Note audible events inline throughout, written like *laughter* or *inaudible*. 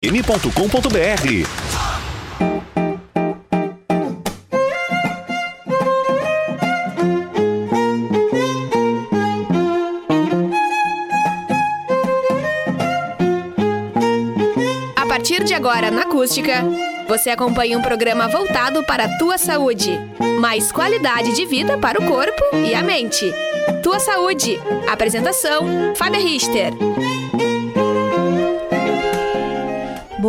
m.com.br A partir de agora, na Acústica, você acompanha um programa voltado para a tua saúde. Mais qualidade de vida para o corpo e a mente. Tua Saúde. Apresentação: Fábia Richter.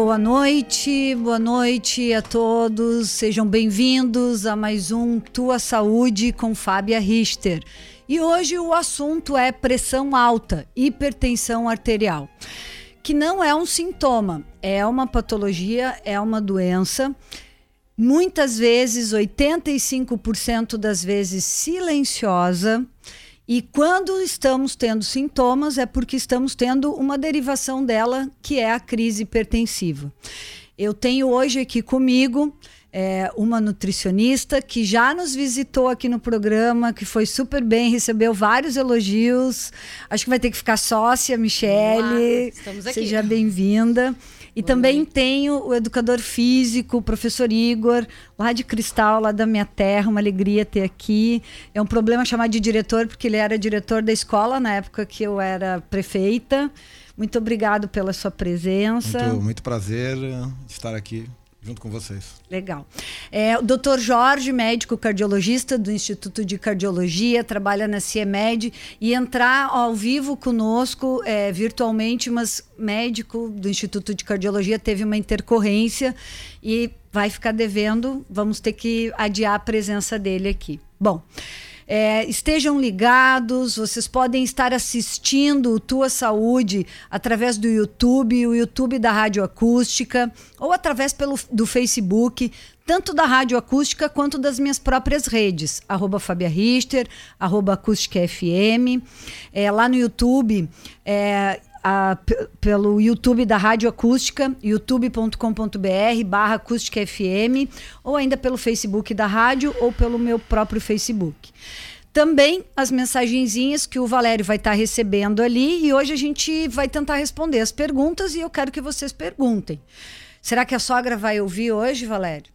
Boa noite, boa noite a todos. Sejam bem-vindos a mais um Tua Saúde com Fábia Richter. E hoje o assunto é pressão alta, hipertensão arterial, que não é um sintoma, é uma patologia, é uma doença. Muitas vezes, 85% das vezes silenciosa. E quando estamos tendo sintomas, é porque estamos tendo uma derivação dela, que é a crise hipertensiva. Eu tenho hoje aqui comigo é, uma nutricionista que já nos visitou aqui no programa, que foi super bem, recebeu vários elogios. Acho que vai ter que ficar sócia, Michele. estamos aqui. Seja bem-vinda. E também tenho o educador físico, o professor Igor, lá de Cristal, lá da minha terra, uma alegria ter aqui. É um problema chamar de diretor, porque ele era diretor da escola na época que eu era prefeita. Muito obrigado pela sua presença. Muito, muito prazer eh, estar aqui junto com vocês. Legal. É, o Dr. Jorge, médico cardiologista do Instituto de Cardiologia, trabalha na CIEMED e entrar ao vivo conosco é, virtualmente, mas médico do Instituto de Cardiologia teve uma intercorrência e vai ficar devendo. Vamos ter que adiar a presença dele aqui. Bom. É, estejam ligados, vocês podem estar assistindo o Tua Saúde através do YouTube, o YouTube da Rádio Acústica, ou através pelo, do Facebook, tanto da Rádio Acústica quanto das minhas próprias redes, arroba Fabia Richter, arroba Acústica FM. É, lá no YouTube, é, a, pelo YouTube da Rádio Acústica, youtube.com.br barra acústica FM, ou ainda pelo Facebook da rádio ou pelo meu próprio Facebook. Também as mensagenzinhas que o Valério vai estar recebendo ali e hoje a gente vai tentar responder as perguntas e eu quero que vocês perguntem. Será que a sogra vai ouvir hoje, Valério?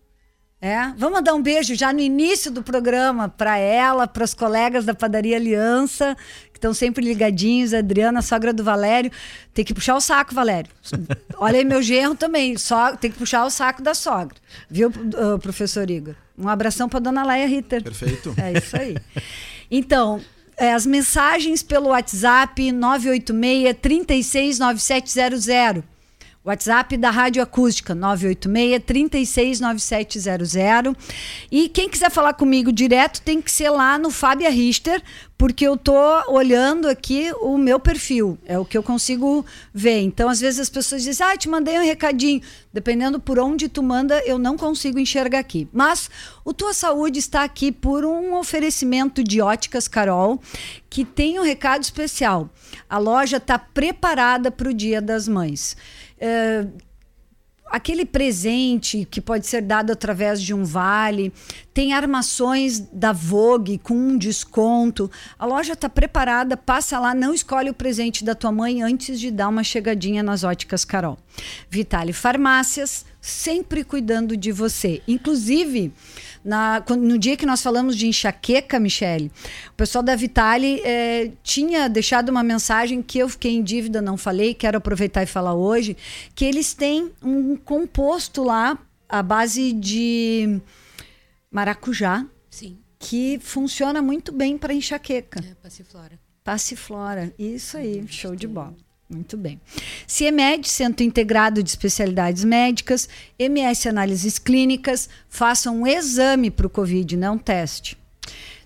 É? Vamos mandar um beijo já no início do programa para ela, para os colegas da Padaria Aliança, estão sempre ligadinhos, a Adriana, a sogra do Valério. Tem que puxar o saco, Valério. Olha aí meu genro também, só tem que puxar o saco da sogra. Viu, uh, professor Igor? Um abração para dona Laia Ritter. Perfeito. É isso aí. Então, é, as mensagens pelo WhatsApp 986 369700. WhatsApp da Rádio Acústica, 986-369700. E quem quiser falar comigo direto tem que ser lá no Fábia Richter, porque eu tô olhando aqui o meu perfil, é o que eu consigo ver. Então, às vezes as pessoas dizem, ah, te mandei um recadinho. Dependendo por onde tu manda, eu não consigo enxergar aqui. Mas o Tua Saúde está aqui por um oferecimento de Óticas Carol, que tem um recado especial. A loja está preparada para o Dia das Mães. É, aquele presente que pode ser dado através de um vale, tem armações da Vogue com um desconto. A loja está preparada, passa lá, não escolhe o presente da tua mãe antes de dar uma chegadinha nas óticas Carol. Vitale Farmácias, sempre cuidando de você. Inclusive, na, no dia que nós falamos de enxaqueca, Michele, o pessoal da Vitale eh, tinha deixado uma mensagem que eu fiquei em dívida, não falei, quero aproveitar e falar hoje, que eles têm um composto lá à base de maracujá. Sim. Que funciona muito bem para enxaqueca. É, passiflora. Passiflora. Isso aí, show de bola. Muito bem. CIEMED, Centro Integrado de Especialidades Médicas, MS Análises Clínicas, façam um exame para o Covid, não teste.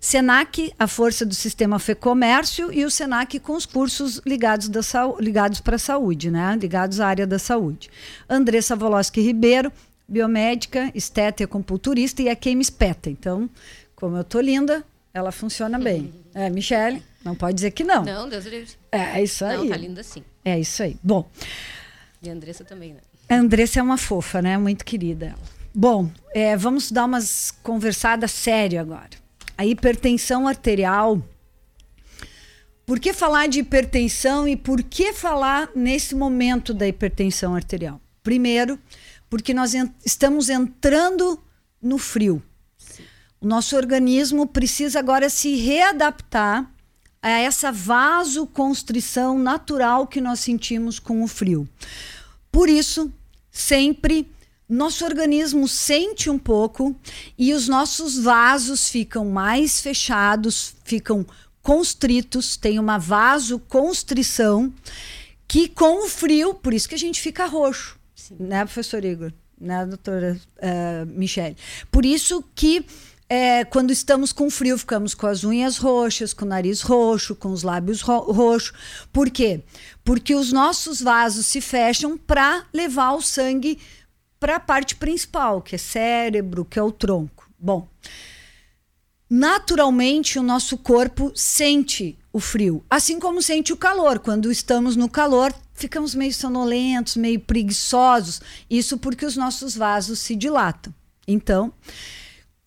Senac, a força do sistema FEComércio, e o Senac com os cursos ligados, da, ligados para a saúde, né? ligados à área da saúde. Andressa Voloski Ribeiro, biomédica, esteta e acupunturista, e a Kemes Peta. Então, como eu tô linda, ela funciona bem. *laughs* É, Michele, não pode dizer que não. Não, Deus livre. É isso aí. Não, tá linda sim. É isso aí. Bom, E a Andressa também, né? a Andressa é uma fofa, né? Muito querida. Bom, é, vamos dar umas conversadas sérias agora. A hipertensão arterial. Por que falar de hipertensão e por que falar nesse momento da hipertensão arterial? Primeiro, porque nós en estamos entrando no frio. O nosso organismo precisa agora se readaptar a essa vasoconstrição natural que nós sentimos com o frio. Por isso, sempre nosso organismo sente um pouco e os nossos vasos ficam mais fechados, ficam constritos, tem uma vasoconstrição que com o frio, por isso que a gente fica roxo, Sim. né, professor Igor? Né, doutora uh, Michele? Por isso que é, quando estamos com frio, ficamos com as unhas roxas, com o nariz roxo, com os lábios ro roxos. Por quê? Porque os nossos vasos se fecham para levar o sangue para a parte principal, que é cérebro, que é o tronco. Bom, naturalmente o nosso corpo sente o frio, assim como sente o calor. Quando estamos no calor, ficamos meio sonolentos, meio preguiçosos. Isso porque os nossos vasos se dilatam. Então,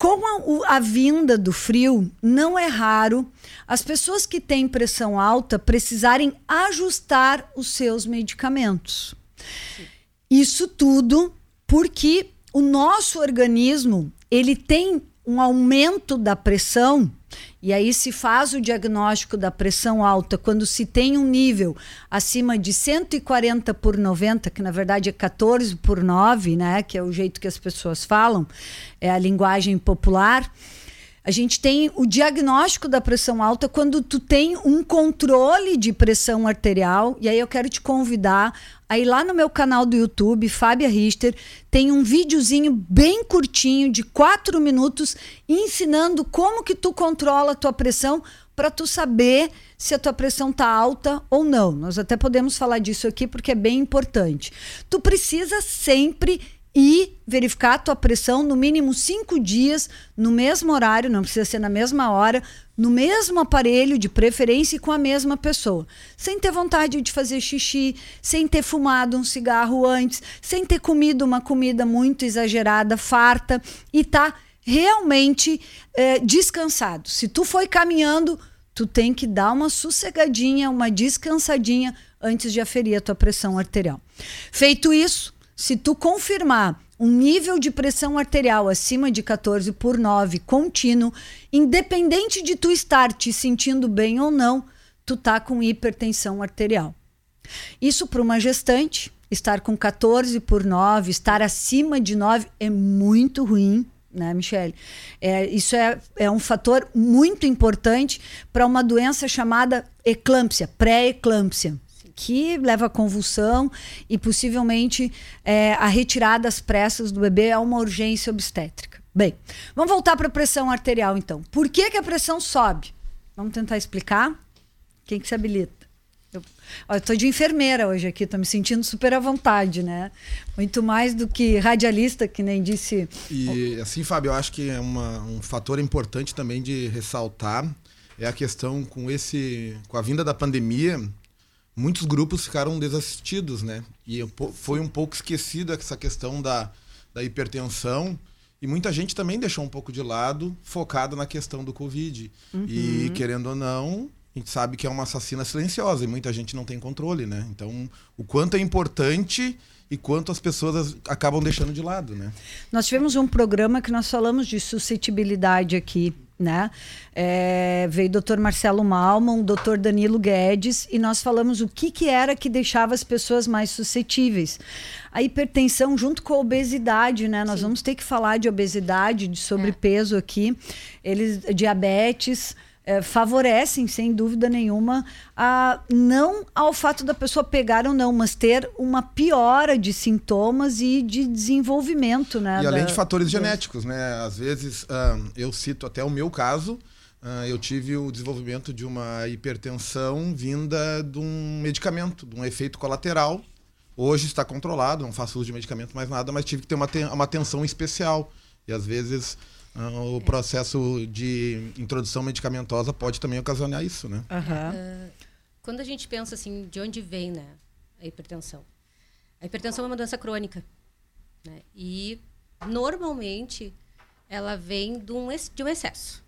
com a, a, vinda do frio, não é raro as pessoas que têm pressão alta precisarem ajustar os seus medicamentos. Isso tudo porque o nosso organismo ele tem um aumento da pressão e aí se faz o diagnóstico da pressão alta quando se tem um nível acima de 140 por 90, que na verdade é 14 por 9, né, que é o jeito que as pessoas falam, é a linguagem popular. A gente tem o diagnóstico da pressão alta quando tu tem um controle de pressão arterial. E aí eu quero te convidar Aí lá no meu canal do YouTube, Fábia Richter, tem um videozinho bem curtinho de quatro minutos ensinando como que tu controla a tua pressão para tu saber se a tua pressão tá alta ou não. Nós até podemos falar disso aqui porque é bem importante. Tu precisa sempre e verificar a tua pressão no mínimo cinco dias, no mesmo horário, não precisa ser na mesma hora, no mesmo aparelho, de preferência e com a mesma pessoa. Sem ter vontade de fazer xixi, sem ter fumado um cigarro antes, sem ter comido uma comida muito exagerada, farta, e tá realmente é, descansado. Se tu foi caminhando, tu tem que dar uma sossegadinha, uma descansadinha antes de aferir a tua pressão arterial. Feito isso, se tu confirmar um nível de pressão arterial acima de 14 por 9 contínuo, independente de tu estar te sentindo bem ou não, tu tá com hipertensão arterial. Isso para uma gestante, estar com 14 por 9, estar acima de 9 é muito ruim, né, Michele? É, isso é, é um fator muito importante para uma doença chamada eclâmpsia, pré-eclâmpsia que leva a convulsão e possivelmente é, a retirada às pressas do bebê é uma urgência obstétrica. Bem, vamos voltar para a pressão arterial então. Por que, que a pressão sobe? Vamos tentar explicar? Quem que se habilita? Eu, estou de enfermeira hoje aqui, estou me sentindo super à vontade, né? Muito mais do que radialista, que nem disse. E assim, Fábio, eu acho que é uma, um fator importante também de ressaltar é a questão com esse, com a vinda da pandemia, muitos grupos ficaram desassistidos, né? E foi um pouco esquecido essa questão da, da hipertensão. E muita gente também deixou um pouco de lado, focada na questão do Covid. Uhum. E, querendo ou não, a gente sabe que é uma assassina silenciosa e muita gente não tem controle, né? Então, o quanto é importante e quanto as pessoas acabam deixando de lado, né? Nós tivemos um programa que nós falamos de suscetibilidade aqui né? É, veio o doutor Marcelo Malman, o doutor Danilo Guedes, e nós falamos o que, que era que deixava as pessoas mais suscetíveis. A hipertensão junto com a obesidade, né? Nós Sim. vamos ter que falar de obesidade, de sobrepeso é. aqui, eles, diabetes é, favorecem, sem dúvida nenhuma, a, não ao fato da pessoa pegar ou não, mas ter uma piora de sintomas e de desenvolvimento. Né, e além da, de fatores da... genéticos, né? Às vezes, eu cito até o meu caso, eu tive o desenvolvimento de uma hipertensão vinda de um medicamento, de um efeito colateral. Hoje está controlado, não faço uso de medicamento mais nada, mas tive que ter uma, uma atenção especial. E às vezes o processo de introdução medicamentosa pode também ocasionar isso, né? Uhum. Uh, quando a gente pensa assim, de onde vem né, a hipertensão? A hipertensão é uma doença crônica. Né? E, normalmente, ela vem de um, de um excesso.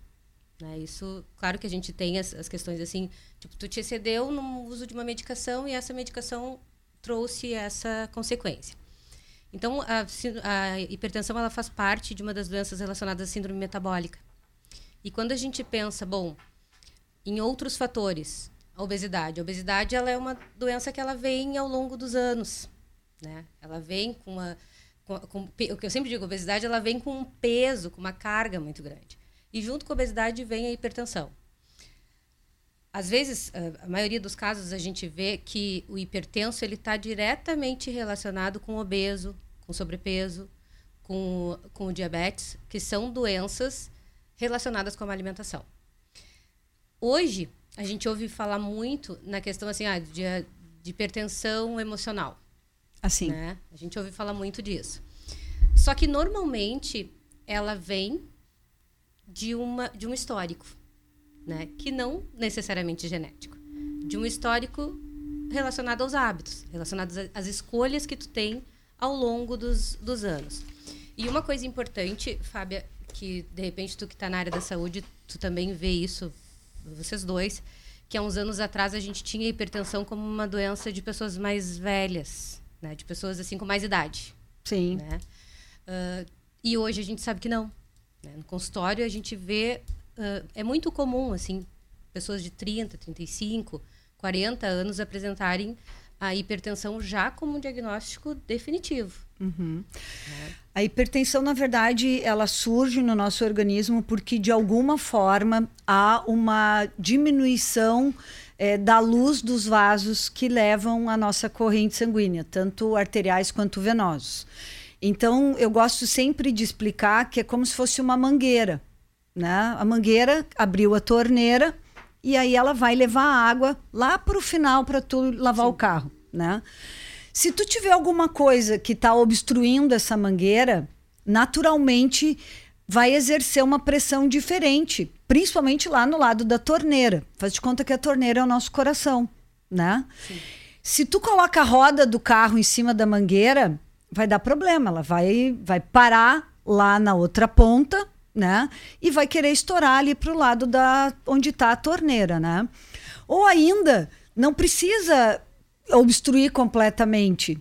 Né? Isso, claro que a gente tem as, as questões assim, tipo, tu te excedeu no uso de uma medicação e essa medicação trouxe essa consequência. Então, a, a, hipertensão ela faz parte de uma das doenças relacionadas à síndrome metabólica. E quando a gente pensa, bom, em outros fatores, a obesidade. A obesidade ela é uma doença que ela vem ao longo dos anos. Né? Ela vem com uma. Com, com, o que eu sempre digo, a obesidade ela vem com um peso, com uma carga muito grande. E junto com a obesidade vem a hipertensão. Às vezes, a maioria dos casos, a gente vê que o hipertenso ele está diretamente relacionado com obeso, com sobrepeso, com, com o diabetes, que são doenças relacionadas com a alimentação. Hoje, a gente ouve falar muito na questão assim, ah, de, de hipertensão emocional. Assim. Né? A gente ouve falar muito disso. Só que normalmente ela vem de, uma, de um histórico, né? que não necessariamente genético. De um histórico relacionado aos hábitos, relacionados às escolhas que tu tem ao longo dos, dos anos. E uma coisa importante, Fábia, que de repente tu que está na área da saúde, tu também vê isso vocês dois, que há uns anos atrás a gente tinha hipertensão como uma doença de pessoas mais velhas, né? De pessoas assim com mais idade. Sim. Né? Uh, e hoje a gente sabe que não. Né? No consultório a gente vê uh, é muito comum assim pessoas de 30, 35, 40 anos apresentarem a hipertensão já como um diagnóstico definitivo. Uhum. A hipertensão, na verdade, ela surge no nosso organismo porque, de alguma forma, há uma diminuição é, da luz dos vasos que levam a nossa corrente sanguínea, tanto arteriais quanto venosos. Então, eu gosto sempre de explicar que é como se fosse uma mangueira. Né? A mangueira abriu a torneira e aí ela vai levar a água lá para o final para tu lavar Sim. o carro. Né? Se tu tiver alguma coisa que está obstruindo essa mangueira, naturalmente vai exercer uma pressão diferente, principalmente lá no lado da torneira. Faz de conta que a torneira é o nosso coração, né? Sim. Se tu coloca a roda do carro em cima da mangueira, vai dar problema, ela vai vai parar lá na outra ponta, né? E vai querer estourar ali para o lado da onde está a torneira, né? Ou ainda não precisa obstruir completamente.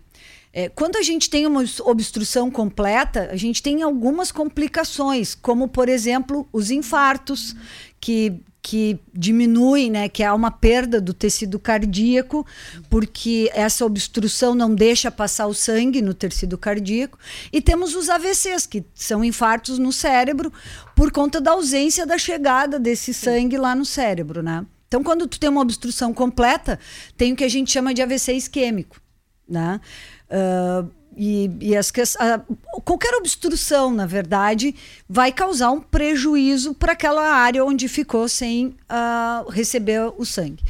É, quando a gente tem uma obstrução completa, a gente tem algumas complicações, como, por exemplo, os infartos, que, que diminuem, né, que há uma perda do tecido cardíaco, porque essa obstrução não deixa passar o sangue no tecido cardíaco. E temos os AVCs, que são infartos no cérebro, por conta da ausência da chegada desse sangue lá no cérebro, né? Então, quando tu tem uma obstrução completa, tem o que a gente chama de AVC isquêmico, né? Uh, e, e as, qualquer obstrução, na verdade, vai causar um prejuízo para aquela área onde ficou sem uh, receber o sangue.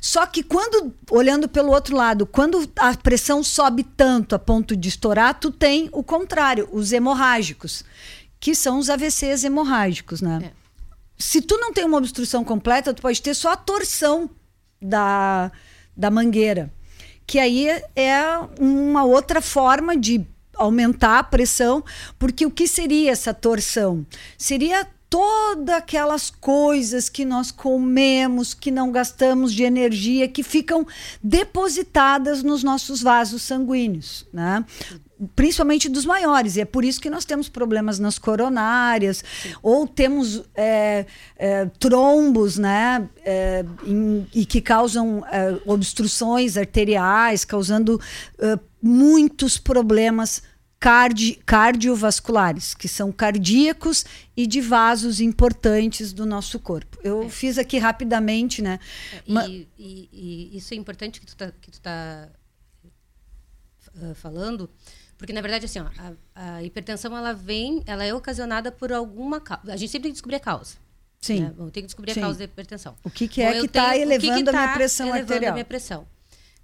Só que quando, olhando pelo outro lado, quando a pressão sobe tanto a ponto de estourar, tu tem o contrário, os hemorrágicos, que são os AVCs hemorrágicos, né? É se tu não tem uma obstrução completa, tu pode ter só a torção da, da mangueira. Que aí é uma outra forma de aumentar a pressão, porque o que seria essa torção? Seria todas aquelas coisas que nós comemos, que não gastamos de energia, que ficam depositadas nos nossos vasos sanguíneos, né? Principalmente dos maiores, e é por isso que nós temos problemas nas coronárias, Sim. ou temos é, é, trombos, né, é, em, e que causam é, obstruções arteriais, causando é, muitos problemas cardi cardiovasculares, que são cardíacos e de vasos importantes do nosso corpo. Eu é. fiz aqui rapidamente, né? E, Uma... e, e, isso é importante que tu tá, que tu tá uh, falando, porque, na verdade, assim, ó, a, a, hipertensão, ela vem, ela é ocasionada por alguma causa. A gente sempre tem que descobrir a causa. Sim. Né? Tem que descobrir Sim. a causa da hipertensão. O que, que é que está elevando que que tá a minha pressão elevando arterial? a minha pressão.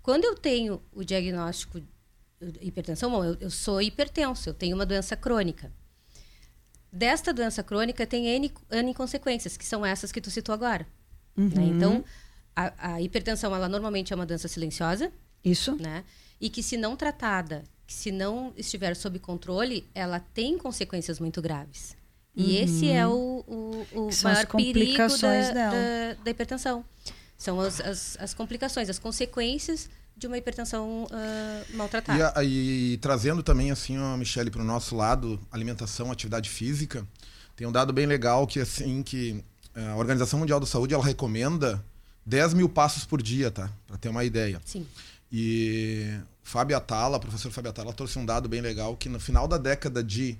Quando eu tenho o diagnóstico de hipertensão, bom, eu, eu sou hipertenso, eu tenho uma doença crônica. Desta doença crônica tem N, N consequências, que são essas que tu citou agora. Né? Uhum. Né? Então, a, a, hipertensão, ela normalmente é uma doença silenciosa. Isso. Né? E que, se não tratada que se não estiver sob controle, ela tem consequências muito graves. E uhum. esse é o, o, o maior perigo da, da, da, hipertensão. São as, as, as, complicações, as consequências de uma hipertensão uh, maltratada. E, a, e, trazendo também assim, a Michelle, para o nosso lado, alimentação, atividade física, tem um dado bem legal que assim que eh, a Organização Mundial da Saúde ela recomenda 10 mil passos por dia, tá? Para ter uma ideia. Sim. E Fábio Atala, o professor Fábio Atala, trouxe um dado bem legal que no final da década de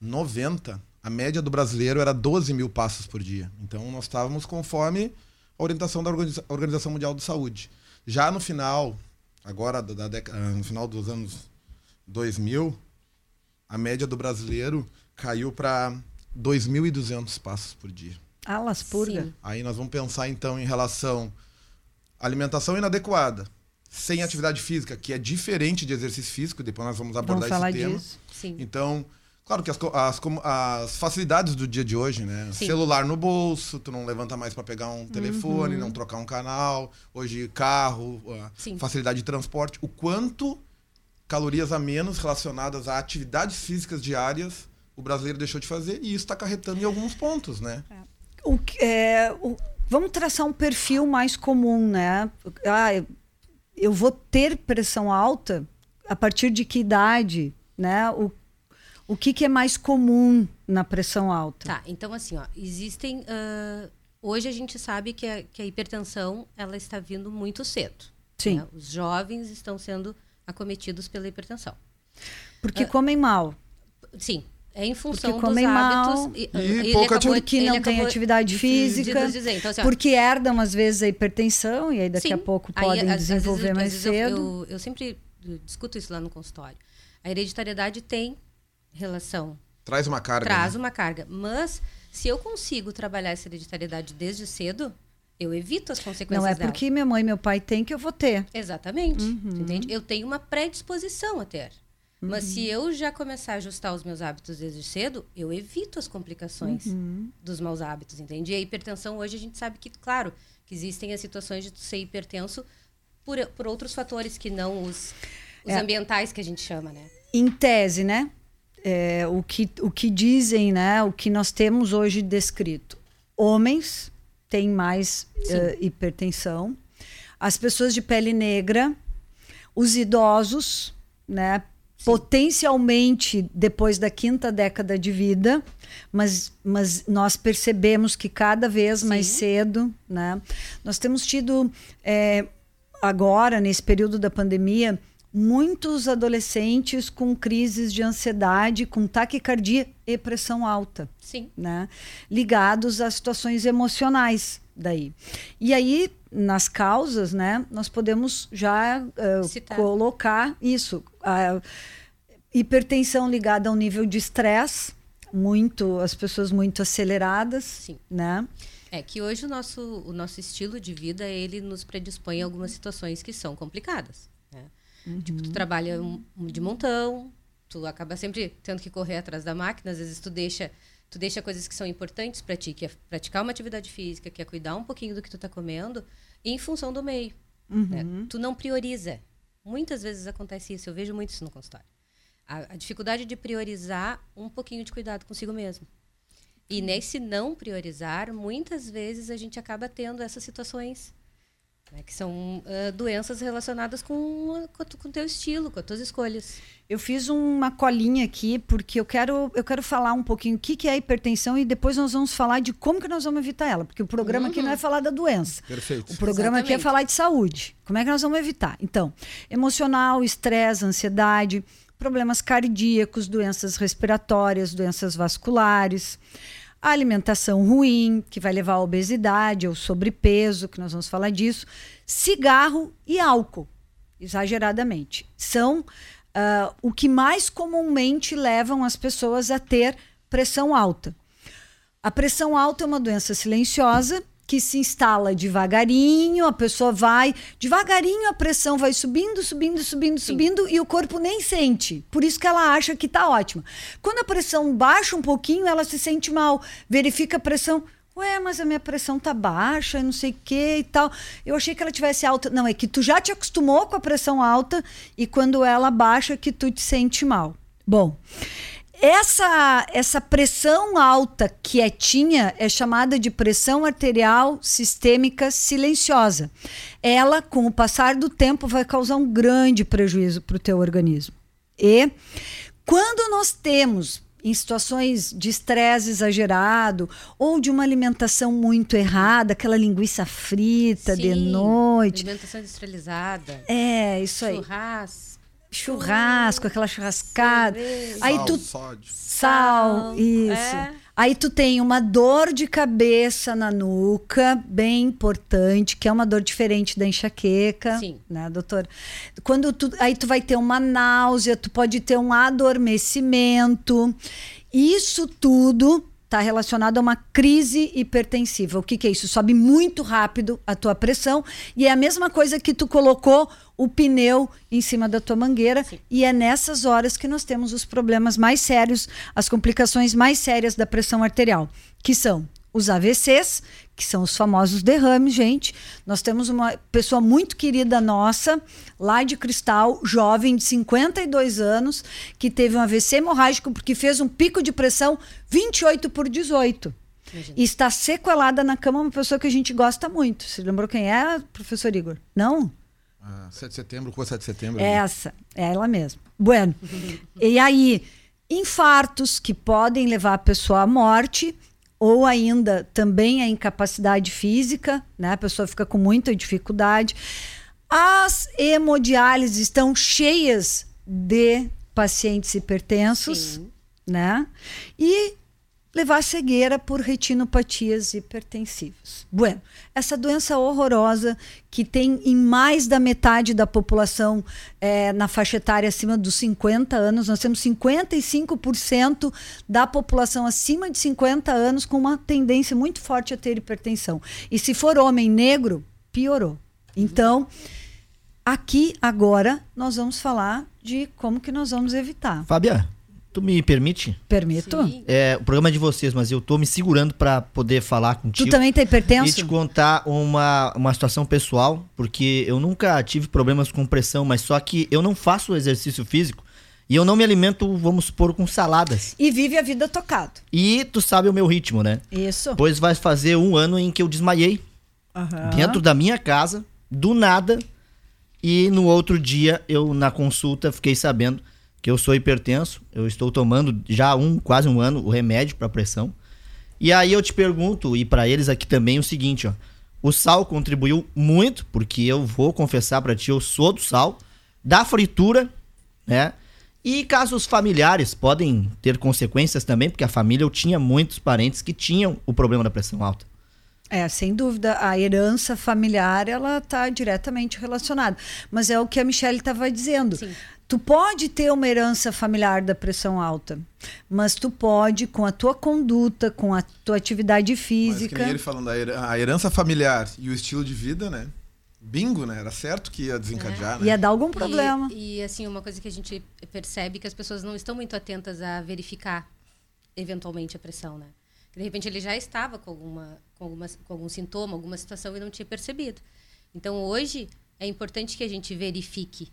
90, a média do brasileiro era 12 mil passos por dia. Então nós estávamos conforme a orientação da Organização Mundial da Saúde. Já no final, agora da década, no final dos anos 2000, a média do brasileiro caiu para 2.200 passos por dia. Alas purga. Sim. Aí nós vamos pensar então em relação à alimentação inadequada, sem atividade física, que é diferente de exercício físico, depois nós vamos abordar Vamos falar esse tema. disso. Sim. Então, claro que as, as, as facilidades do dia de hoje, né? Sim. Celular no bolso, tu não levanta mais para pegar um telefone, Uhum. não trocar um canal. Hoje, carro, Sim. facilidade de transporte. O quanto calorias a menos relacionadas a atividades físicas diárias o brasileiro deixou de fazer e isso está acarretando em alguns pontos, né? O que- é, o- vamos traçar um perfil mais comum, né? Ah, eu- vou ter pressão alta a partir de que idade, né? O, o que, que é mais comum na pressão alta? Tá, então assim, ó, existem. ah, hoje a gente sabe que a, que a hipertensão ela está vindo muito cedo. Sim. né? Os jovens estão sendo acometidos pela hipertensão. Porque Ah. comem mal. Sim. É em função Porque dos comem mal hábitos. e ele pouca acabou- Porque ele não tem atividade de- de física. dizer. Então, assim, Porque herdam, às vezes, a hipertensão e aí daqui Sim. a pouco Aí, podem às- às vezes, desenvolver às mais vezes eu- cedo. Eu, eu sempre discuto isso lá no consultório. A hereditariedade tem relação, Traz uma carga. traz né? uma carga. Mas se eu consigo trabalhar essa hereditariedade desde cedo, eu evito as consequências Não é dela. porque minha mãe e meu pai têm que eu vou ter. Exatamente. Uhum. Entende? Eu tenho uma predisposição a ter. Mas Uhum. se eu já começar a ajustar os meus hábitos desde cedo, eu evito as complicações Uhum. dos maus hábitos, entende? E a hipertensão hoje a gente sabe que, claro, que existem as situações de ser hipertenso por, por outros fatores que não os, os É. ambientais que a gente chama, né? em tese, né? É, o, que, o que dizem, né? O que nós temos hoje descrito. Homens têm mais eh, hipertensão. As pessoas de pele negra, os idosos, né? Potencialmente depois da quinta década de vida, mas, mas nós percebemos que cada vez mais Sim. cedo, né? Nós temos tido eh, agora, nesse período da pandemia, muitos adolescentes com crises de ansiedade, com taquicardia e pressão alta, Sim. né? Ligados a situações emocionais daí. E aí, nas causas, né, nós podemos já Citar. colocar isso. A hipertensão ligada ao nível de estresse, muito, as pessoas muito aceleradas, Sim. né? É que hoje o nosso, o nosso estilo de vida, ele nos predispõe a algumas situações que são complicadas. Né? Tipo, tu trabalha de montão, tu acaba sempre tendo que correr atrás da máquina, às vezes tu deixa, tu deixa coisas que são importantes para ti, que é praticar uma atividade física, que é cuidar um pouquinho do que tu tá comendo, em função do meio. né? Tu não prioriza. Muitas vezes acontece isso, eu vejo muito isso no consultório. A, a dificuldade de priorizar um pouquinho de cuidado consigo mesmo. E nesse não priorizar, muitas vezes a gente acaba tendo essas situações, né, que são ah, doenças relacionadas com com o teu estilo, com as tuas escolhas. Eu fiz uma colinha aqui porque eu quero, eu quero falar um pouquinho o que, que é a hipertensão e depois nós vamos falar de como que nós vamos evitar ela, porque o programa aqui não é falar da doença. Perfeito. O programa aqui é Exatamente. falar de saúde. Como é que nós vamos evitar? Então, emocional, estresse, ansiedade, problemas cardíacos, doenças respiratórias, doenças vasculares, a alimentação ruim, que vai levar à obesidade, ao sobrepeso, que nós vamos falar disso, cigarro e álcool, exageradamente. São ah, o que mais comumente levam as pessoas a ter pressão alta. A pressão alta é uma doença silenciosa que se instala devagarinho, a pessoa vai, devagarinho a pressão vai subindo, subindo, subindo, subindo e o corpo nem sente. Por isso que ela acha que tá ótima. Quando a pressão baixa um pouquinho, ela se sente mal. Verifica a pressão. Ué, mas a minha pressão tá baixa, não sei o que e tal. Eu achei que ela tivesse alta. Não, é que tu já te acostumou com a pressão alta e quando ela baixa que tu te sente mal. Bom, essa, essa pressão alta quietinha é chamada de pressão arterial sistêmica silenciosa. Ela, com o passar do tempo, vai causar um grande prejuízo para o teu organismo. E quando nós temos em situações de estresse exagerado ou de uma alimentação muito errada, aquela linguiça frita Sim, de noite. Alimentação industrializada. É, isso aí. Churrasco. Churrasco, aquela churrascada. cerveja. Aí Sal, tu sódio. Sal, Sal, isso. é. Aí tu tem uma dor de cabeça na nuca, bem importante, que é uma dor diferente da enxaqueca, Sim. né, doutor? Quando tu, aí tu vai ter uma náusea, tu pode ter um adormecimento. Isso tudo está relacionado a uma crise hipertensiva. O que, que é isso? Sobe muito rápido a tua pressão e é a mesma coisa que tu colocou o pneu em cima da tua mangueira e é nessas horas que nós temos os problemas mais sérios, as complicações mais sérias da pressão arterial, que são os AVCs, que são os famosos derrames, gente. Nós temos uma pessoa muito querida nossa, lá de Cristal, jovem de 52 anos, que teve um AVC hemorrágico porque fez um pico de pressão 28 por 18. E está sequelada na cama uma pessoa que a gente gosta muito. Você lembrou quem é, professor Igor? Não? Ah, 7 de setembro, rua 7 de setembro. Essa, é ela mesma. Bueno, e aí, infartos que podem levar a pessoa à morte, ou ainda também a incapacidade física, né? A pessoa fica com muita dificuldade. As hemodiálises estão cheias de pacientes hipertensos, Sim. né? E levar cegueira por retinopatias hipertensivas. Bueno, essa doença horrorosa que tem em mais da metade da população eh, na faixa etária acima dos 50 anos, nós temos 55% da população acima de 50 anos com uma tendência muito forte a ter hipertensão. E se for homem negro, piorou. Então, aqui agora nós vamos falar de como que nós vamos evitar. Fábia, tu me permite? Permito? Sim. É, o programa é de vocês, mas eu tô me segurando pra poder falar contigo. Tu também tá E hipertenso? te contar uma, uma situação pessoal, porque eu nunca tive problemas com pressão, mas só que eu não faço exercício físico e eu não me alimento, vamos supor, com saladas. E vive a vida tocado. E tu sabe o meu ritmo, né? Isso. Pois vai fazer um ano em que eu desmaiei Aham. dentro da minha casa, do nada. E no outro dia, eu na consulta fiquei sabendo que eu sou hipertenso. Eu estou tomando já há um, quase um ano o remédio para pressão. E aí eu te pergunto, e para eles aqui também, o seguinte, ó. O sal contribuiu muito, porque eu vou confessar para ti, eu sou do sal, da fritura, né? E casos familiares podem ter consequências também, porque a família eu tinha muitos parentes que tinham o problema da pressão alta. É, sem dúvida, a herança familiar ela está diretamente relacionada. Mas é o que a Michelle estava dizendo. Sim. Tu pode ter uma herança familiar da pressão alta, mas tu pode, com a tua conduta, com a tua atividade Mas que física. nem ele falando, a her- a herança familiar e o estilo de vida, né? Bingo, né? Era certo que ia desencadear, né? Ia dar algum problema. E, e, assim, uma coisa que a gente percebe que as pessoas não estão muito atentas a verificar eventualmente a pressão, né? Que, de repente ele já estava com alguma, com alguma com algum sintoma, alguma situação e não tinha percebido. Então hoje é importante que a gente verifique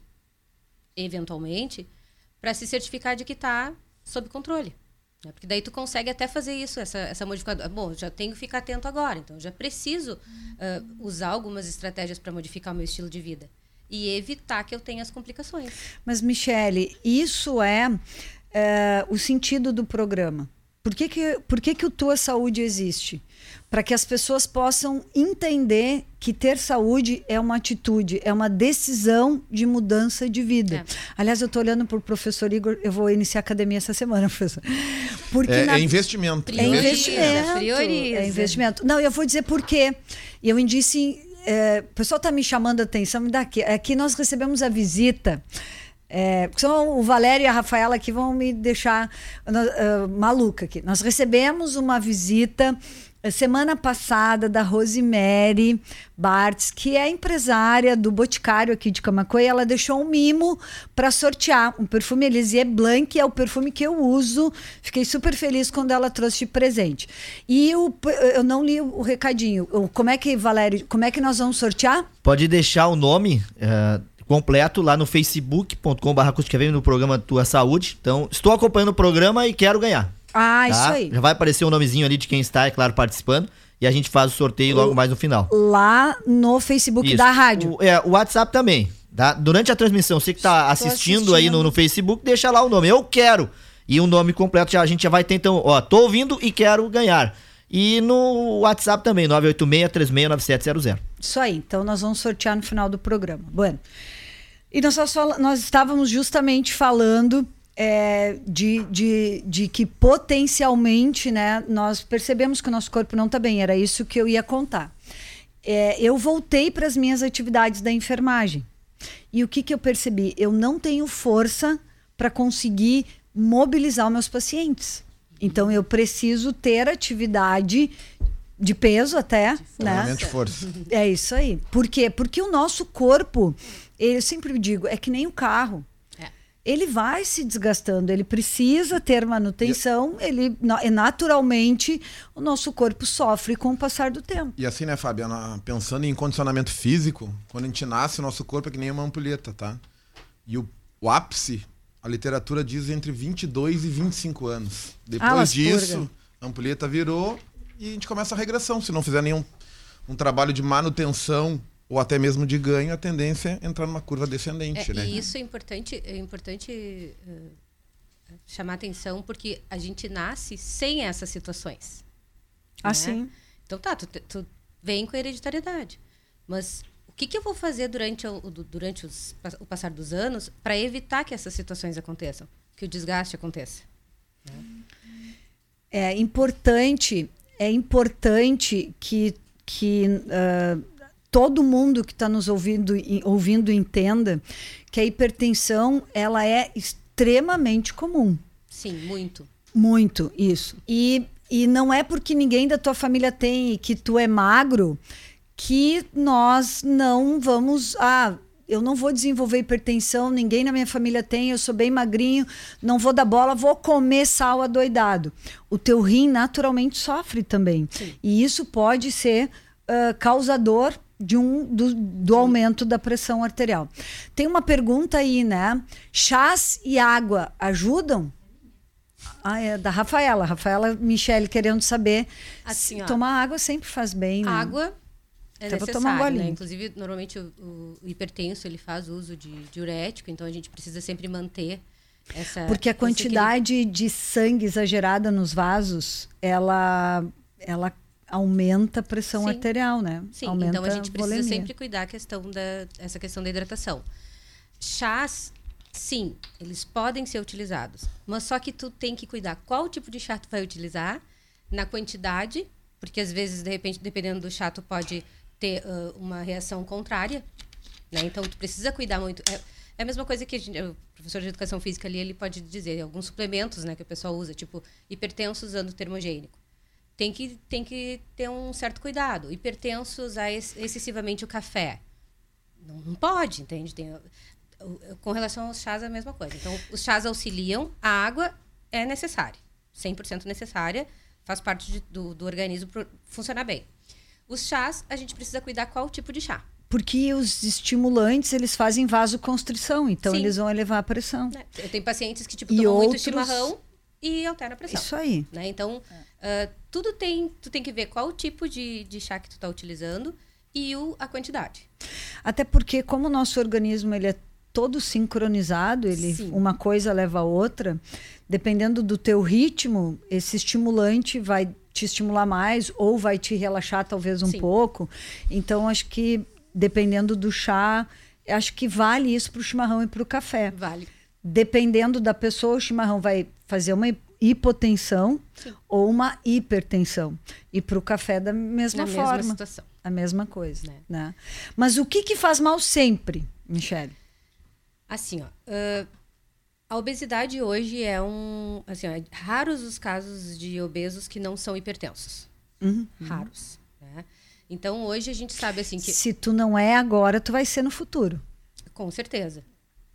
eventualmente para se certificar de que está sob controle. né? Porque daí tu consegue até fazer isso, essa, essa modificadora. Bom, já tenho que ficar atento agora, então já preciso ah, usar algumas estratégias para modificar o meu estilo de vida e evitar que eu tenha as complicações. Mas, Michele, isso é, é, o sentido do programa. Por que, que, por que, que o Tua Saúde existe? Para que as pessoas possam entender que ter saúde é uma atitude, é uma decisão de mudança de vida. É. Aliás, eu estou olhando para o professor Igor, eu vou iniciar a academia essa semana, *laughs* professor. Porque É, na- é investimento. é investimento. prioriza. É investimento. Não, eu vou dizer por quê. E Eu disse, é, o pessoal está me chamando a atenção, me dá aqui. Aqui nós recebemos a visita. É, são o Valério e a Rafaela que vão me deixar ah, maluca aqui. Nós recebemos uma visita eh, semana passada da Rosemary Bartz, que é empresária do Boticário aqui de Camacuã, e ela deixou um mimo para sortear um perfume Elisier Blanc, que é o perfume que eu uso. Fiquei super feliz quando ela trouxe de presente. E eu não li o recadinho. Como é que, Valério, como é que nós vamos sortear? Pode deixar o nome, eh, completo lá no facebook.com.br no programa Tua Saúde. Então, estou acompanhando o programa e quero ganhar. Ah, tá? isso aí. Já vai aparecer o nomezinho ali de quem está, é claro, participando. E a gente faz o sorteio logo mais no final. Lá no Facebook Isso. da rádio. O, é, o WhatsApp também. Tá? Durante a transmissão, você que tá assistindo, aí no, assistindo. no Facebook, deixa lá o nome. Eu quero. E o nome completo já, a gente já vai ter, então, ó, tô ouvindo e quero ganhar. E no WhatsApp também, 986-369700. Isso aí. Então nós vamos sortear no final do programa. Bueno. E nós, nós estávamos justamente falando é, de, de, de que potencialmente, né, nós percebemos que o nosso corpo não está bem. Era isso que eu ia contar. É, eu voltei para as minhas atividades da enfermagem. E o que, que eu percebi? Eu não tenho força para conseguir mobilizar os meus pacientes. Então eu preciso ter atividade de peso até, né? Treinamento de força. É isso aí. Por quê? Porque o nosso corpo, eu sempre digo, é que nem o carro. Ele vai se desgastando, ele precisa ter manutenção, ele e naturalmente o nosso corpo sofre com o passar do tempo. E assim, né, Fabiana? Pensando em condicionamento físico, quando a gente nasce, o nosso corpo é que nem uma ampulheta, tá? E o, o ápice, a literatura diz entre 22 e 25 anos. Depois Ah, disso, purga. a ampulheta virou e a gente começa a regressão. Se não fizer nenhum um trabalho de manutenção ou até mesmo de ganho, a tendência é entrar numa curva descendente, É, né? E isso é importante, é importante eh, chamar atenção porque a gente nasce sem essas situações. né? Assim. Então tá, tu, tu vem com a hereditariedade. Mas o que, que eu vou fazer durante, o, durante os, o passar dos anos para evitar que essas situações aconteçam? Que o desgaste aconteça? É importante, é importante que, que ah, todo mundo que está nos ouvindo, ouvindo entenda que a hipertensão ela é extremamente comum. Sim, muito. Muito, isso. E, e não é porque ninguém da tua família tem e que tu é magro que nós não vamos. Ah, eu não vou desenvolver hipertensão, ninguém na minha família tem, eu sou bem magrinho, não vou dar bola, vou comer sal adoidado. O teu rim naturalmente sofre também. E isso pode ser ah, causador de um do, do aumento da pressão arterial. Tem uma pergunta aí, né? Chás e água ajudam? Ah, é da Rafaela. Rafaela Michele querendo saber Assim, se ó. tomar água sempre faz bem, né? Água é Até tomar um necessário, né? Inclusive, normalmente o, o- hipertenso ele faz uso de diurético, então a gente precisa sempre manter essa Porque a quantidade de sangue exagerada nos vasos, ela, ela aumenta a pressão Sim. arterial, né? Sim, aumenta então a gente precisa sempre cuidar a questão da essa questão da hidratação. Chás, sim, eles podem ser utilizados, mas só que tu tem que cuidar qual tipo de chá tu vai utilizar, na quantidade, porque às vezes de repente dependendo do chá tu pode ter ah, uma reação contrária, né? Então tu precisa cuidar muito. É, é a mesma coisa que gente- o professor de educação física ali ele pode dizer alguns suplementos, né, que o pessoal usa, tipo hipertenso usando termogênico tem que, tem que ter um certo cuidado. Hipertenso usar ex- excessivamente o café. Não, não pode, entende? Tem, com relação aos chás, é a mesma coisa. Então, os chás auxiliam, a água é necessária. 100% necessária, faz parte de- do, do organismo funcionar bem. Os chás, a gente precisa cuidar qual tipo de chá. Porque os estimulantes, eles fazem vasoconstrição, então Sim. eles vão elevar a pressão. né? Eu tenho pacientes que tipo, E tomam muito outros- chimarrão e altera a pressão. Isso aí. né? Então, ah, tudo tem, tu tem que ver qual o tipo de, de chá que tu tá utilizando e o, a quantidade. Até porque como o nosso organismo ele é todo sincronizado, ele Sim. uma coisa leva a outra, dependendo do teu ritmo, esse estimulante vai te estimular mais ou vai te relaxar talvez um Sim. pouco. Então acho que dependendo do chá, acho que vale isso para o chimarrão e para o café. Vale. Dependendo da pessoa, o chimarrão vai fazer uma hipotensão ou uma hipertensão. E para o café da mesma Na forma. mesma situação. A mesma coisa, Né. né? Mas o que que faz mal sempre, Michele? Assim, ó. ah, a obesidade hoje é um. Assim, ó, é raros os casos de obesos que não são hipertensos. Uhum. Raros. Né? Então, hoje a gente sabe, assim, que. Se tu não é agora, tu vai ser no futuro. Com certeza.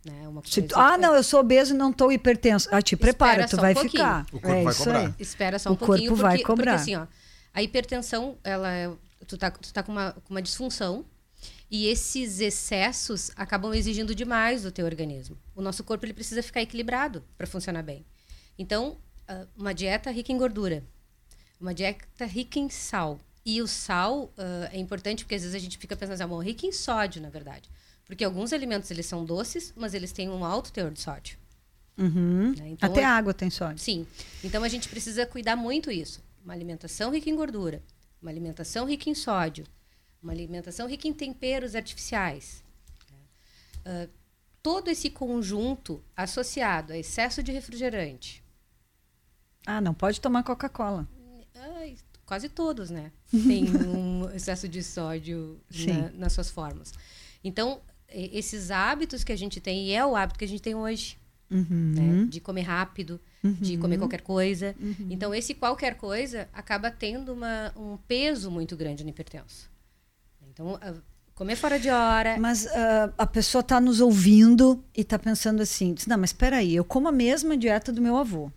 Né? Uma coisa tu- ah, não, eu sou obeso e não estou hipertenso. Ah, te prepara, tu um vai pouquinho. ficar. O corpo é vai isso cobrar. aí. Espera só O um pouquinho. corpo vai porque, cobrar. Porque assim, ó, a hipertensão, ela é, tu tá, tu tá com, uma, com uma disfunção E esses excessos acabam exigindo demais do teu organismo. O nosso corpo ele precisa ficar equilibrado para funcionar bem. Então, ah, uma dieta rica em gordura, uma dieta rica em sal. E o sal uh, é importante porque às vezes a gente fica pensando assim, ah, bom, rico em sódio, na verdade. Porque alguns alimentos eles são doces, mas eles têm um alto teor de sódio. Uhum. Né? Então, Até a água tem sódio. Sim. Então a gente precisa cuidar muito isso. Uma alimentação rica em gordura, uma alimentação rica em sódio, uma alimentação rica em temperos artificiais. Uh, todo esse conjunto associado a excesso de refrigerante. Ah, não pode tomar Coca-Cola. quase todos, né? *laughs* Tem um excesso de sódio na, nas suas formas. Então, esses hábitos que a gente tem, e é o hábito que a gente tem hoje, uhum. né? de comer rápido, uhum. de comer qualquer coisa. Uhum. Então, esse qualquer coisa acaba tendo uma, um peso muito grande no hipertenso. Então, comer fora de hora. Mas uh, a pessoa está nos ouvindo e está pensando assim: não, mas espera aí, eu como a mesma dieta do meu avô.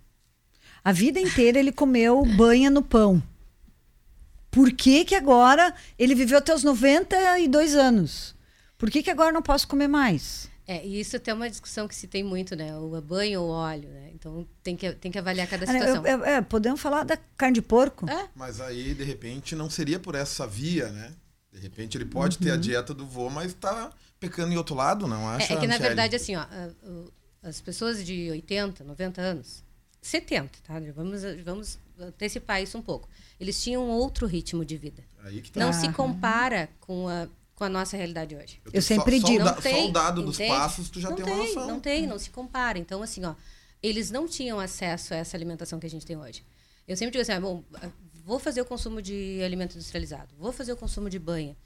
A vida inteira ele comeu *laughs* banha no pão. Por que, que agora ele viveu até os 92 anos? Por que, que agora não posso comer mais? É, e isso tem uma discussão que se tem muito, né? O banho ou óleo, né? Então tem que, tem que avaliar cada situação. É, é, podemos falar da carne de porco? É. Mas aí, de repente, não seria por essa via, né? De repente ele pode uhum. ter a uhum. dieta do vô, mas está pecando em outro lado, não acha? É, é que, na verdade, assim, ó, as pessoas de 80, 90 anos, 70, tá? Vamos, vamos antecipar isso um pouco. Eles tinham outro ritmo de vida. Tá. Não se compara com a com a nossa realidade hoje. Eu, eu sempre só, digo. Só, tem, só o dado dos passos, tu já não tem, tem uma noção. Não tem, não se compara. Então, assim, ó, eles não tinham acesso a essa alimentação que a gente tem hoje. Eu sempre digo assim, ah, bom, vou fazer o consumo de alimento industrializado, vou fazer o consumo de banha.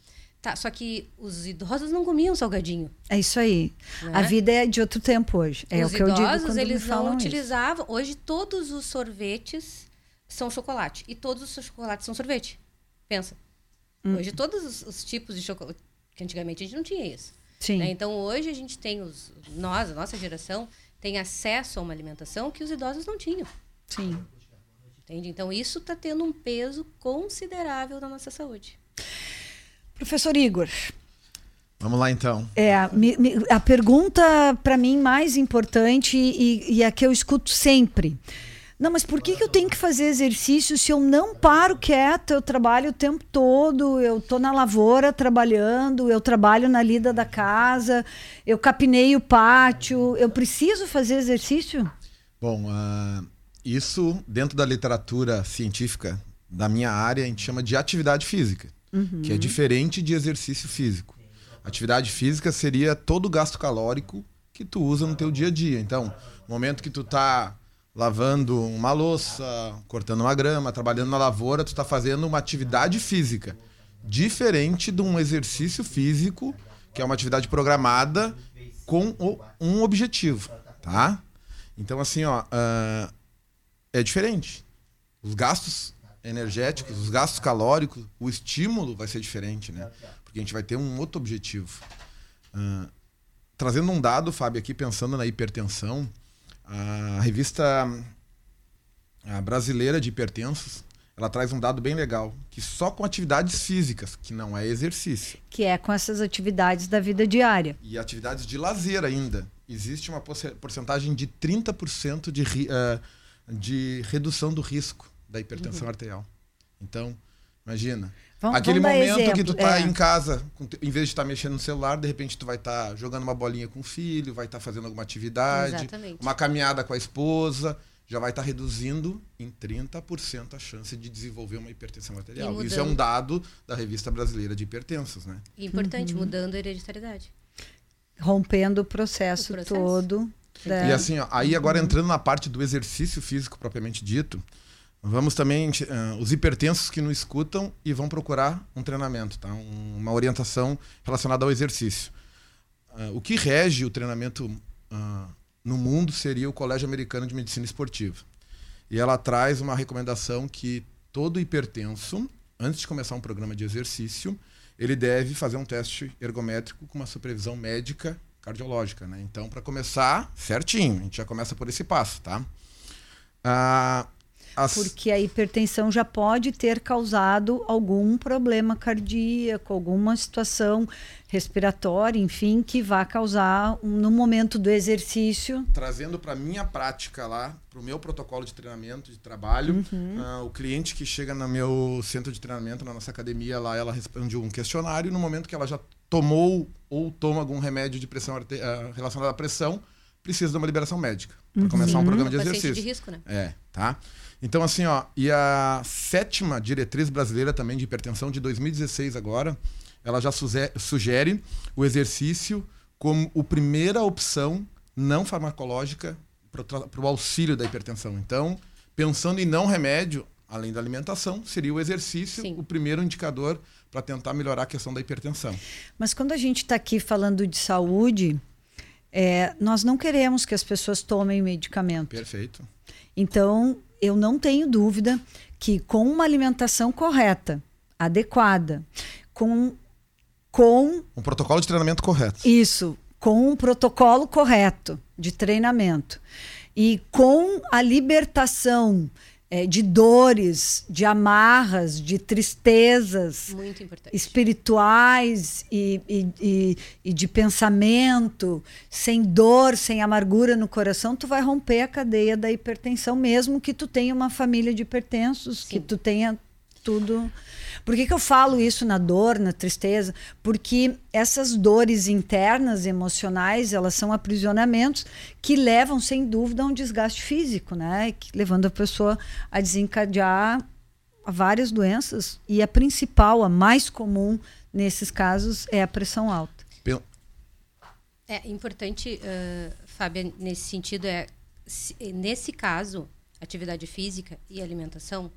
Tá, só que os idosos não comiam salgadinho. É isso aí. Né? A vida é de outro tempo hoje. É os o que eu digo quando eles me não utilizavam. Isso. Hoje todos os sorvetes são chocolate e todos os chocolates são sorvete. Pensa. Hum. Hoje todos os, os, tipos de chocolate, que antigamente a gente não tinha isso. Sim. Né? Então hoje a gente tem os nós, a nossa geração tem acesso a uma alimentação que os idosos não tinham. Sim. Entende? Então isso está tendo um peso considerável na nossa saúde. Professor Igor. Vamos lá então. É, a, a pergunta para mim mais importante e, e a que eu escuto sempre. Não, mas por que, que eu tenho que fazer exercício se eu não paro quieta? Eu trabalho o tempo todo, eu tô na lavoura trabalhando, eu trabalho na lida da casa, eu capinei o pátio, eu preciso fazer exercício? Bom, uh, isso dentro da literatura científica da minha área a gente chama de atividade física, uhum. que é diferente de exercício físico. Atividade física seria todo o gasto calórico que tu usa no teu dia a dia. Então, no momento que tu tá lavando uma louça, cortando uma grama, trabalhando na lavoura, tu está fazendo uma atividade física. Diferente de um exercício físico, que é uma atividade programada com um objetivo, tá? Então, assim, ó, uh, é diferente. Os gastos energéticos, os gastos calóricos, o estímulo vai ser diferente, né? Porque a gente vai ter um outro objetivo. Uh, trazendo um dado, Fábio, aqui pensando na hipertensão, a revista brasileira de hipertensos, ela traz um dado bem legal, que só com atividades físicas, que não é exercício. Que é com essas atividades da vida diária. E atividades de lazer ainda. Existe uma porcentagem de 30% de, uh, de redução do risco da hipertensão uhum. arterial. Então, imagina. Vamos, Aquele vamos momento exemplo. que tu tá é. em casa, em vez de estar tá mexendo no celular, de repente tu vai estar tá jogando uma bolinha com o filho, vai estar tá fazendo alguma atividade, Exatamente. uma caminhada com a esposa, já vai estar tá reduzindo em 30% a chance de desenvolver uma hipertensão arterial. Isso é um dado da Revista Brasileira de Hipertensos, né? Importante, uhum. mudando a hereditariedade. Rompendo o processo, o processo. todo. Da... E assim, ó, aí agora entrando na parte do exercício físico propriamente dito, Vamos também, uh, os hipertensos que nos escutam e vão procurar um treinamento, tá? Um, uma orientação relacionada ao exercício. Uh, o que rege o treinamento uh, no mundo seria o Colégio Americano de Medicina Esportiva. E ela traz uma recomendação que todo hipertenso, antes de começar um programa de exercício, ele deve fazer um teste ergométrico com uma supervisão médica cardiológica. Né? Então, para começar certinho, a gente já começa por esse passo. Tá? Uh, As- porque a hipertensão já pode ter causado algum problema cardíaco, alguma situação respiratória, enfim, que vá causar um- no momento do exercício. trazendo para minha prática lá, para o meu protocolo de treinamento, de trabalho, Uhum. ah, o cliente que chega no meu centro de treinamento, na nossa academia lá, ela responde um questionário e no momento que ela já tomou ou toma algum remédio de pressão arte- ah, relacionado à pressão, precisa de uma liberação médica para começar um programa de exercício. de risco, né? É, tá? Então, assim, ó, e a sétima diretriz brasileira também de hipertensão de 2016 agora, ela já sugere o exercício como a primeira opção não farmacológica para o auxílio da hipertensão. Então, pensando em não remédio, além da alimentação, seria o exercício Sim. o primeiro indicador para tentar melhorar a questão da hipertensão. Mas quando a gente está aqui falando de saúde, é, nós não queremos que as pessoas tomem medicamento. Perfeito. Então, eu não tenho dúvida que com uma alimentação correta, adequada, com, com Um protocolo de treinamento correto. isso, com um protocolo correto de treinamento e com a libertação eh, de dores, de amarras, de tristezas espirituais e, e, e, e de pensamento, sem dor, sem amargura no coração, tu vai romper a cadeia da hipertensão, mesmo que tu tenha uma família de hipertensos, que tu tenha tudo. Por que, que eu falo isso na dor, na tristeza? Porque essas dores internas, emocionais, elas são aprisionamentos que levam, sem dúvida, a um desgaste físico, né? Levando a pessoa a desencadear várias doenças e a principal, a mais comum nesses casos é a pressão alta. É importante, uh, Fábia, nesse sentido, é se- nesse caso, atividade física e alimentação,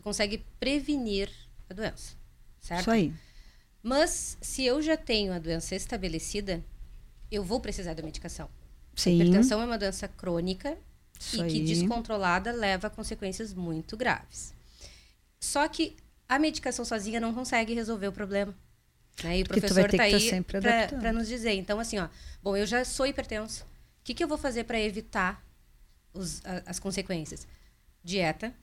tu consegue prevenir a doença, certo? Isso aí. Mas se eu já tenho a doença estabelecida, eu vou precisar da medicação. A Sim. hipertensão é uma doença crônica Isso e que aí. descontrolada leva a consequências muito graves. Só que a medicação sozinha não consegue resolver o problema. Né? E o Porque professor está que tá aí para nos dizer. Então, assim, ó, bom, eu já sou hipertenso. O que, que eu vou fazer para evitar os- a- as consequências? Dieta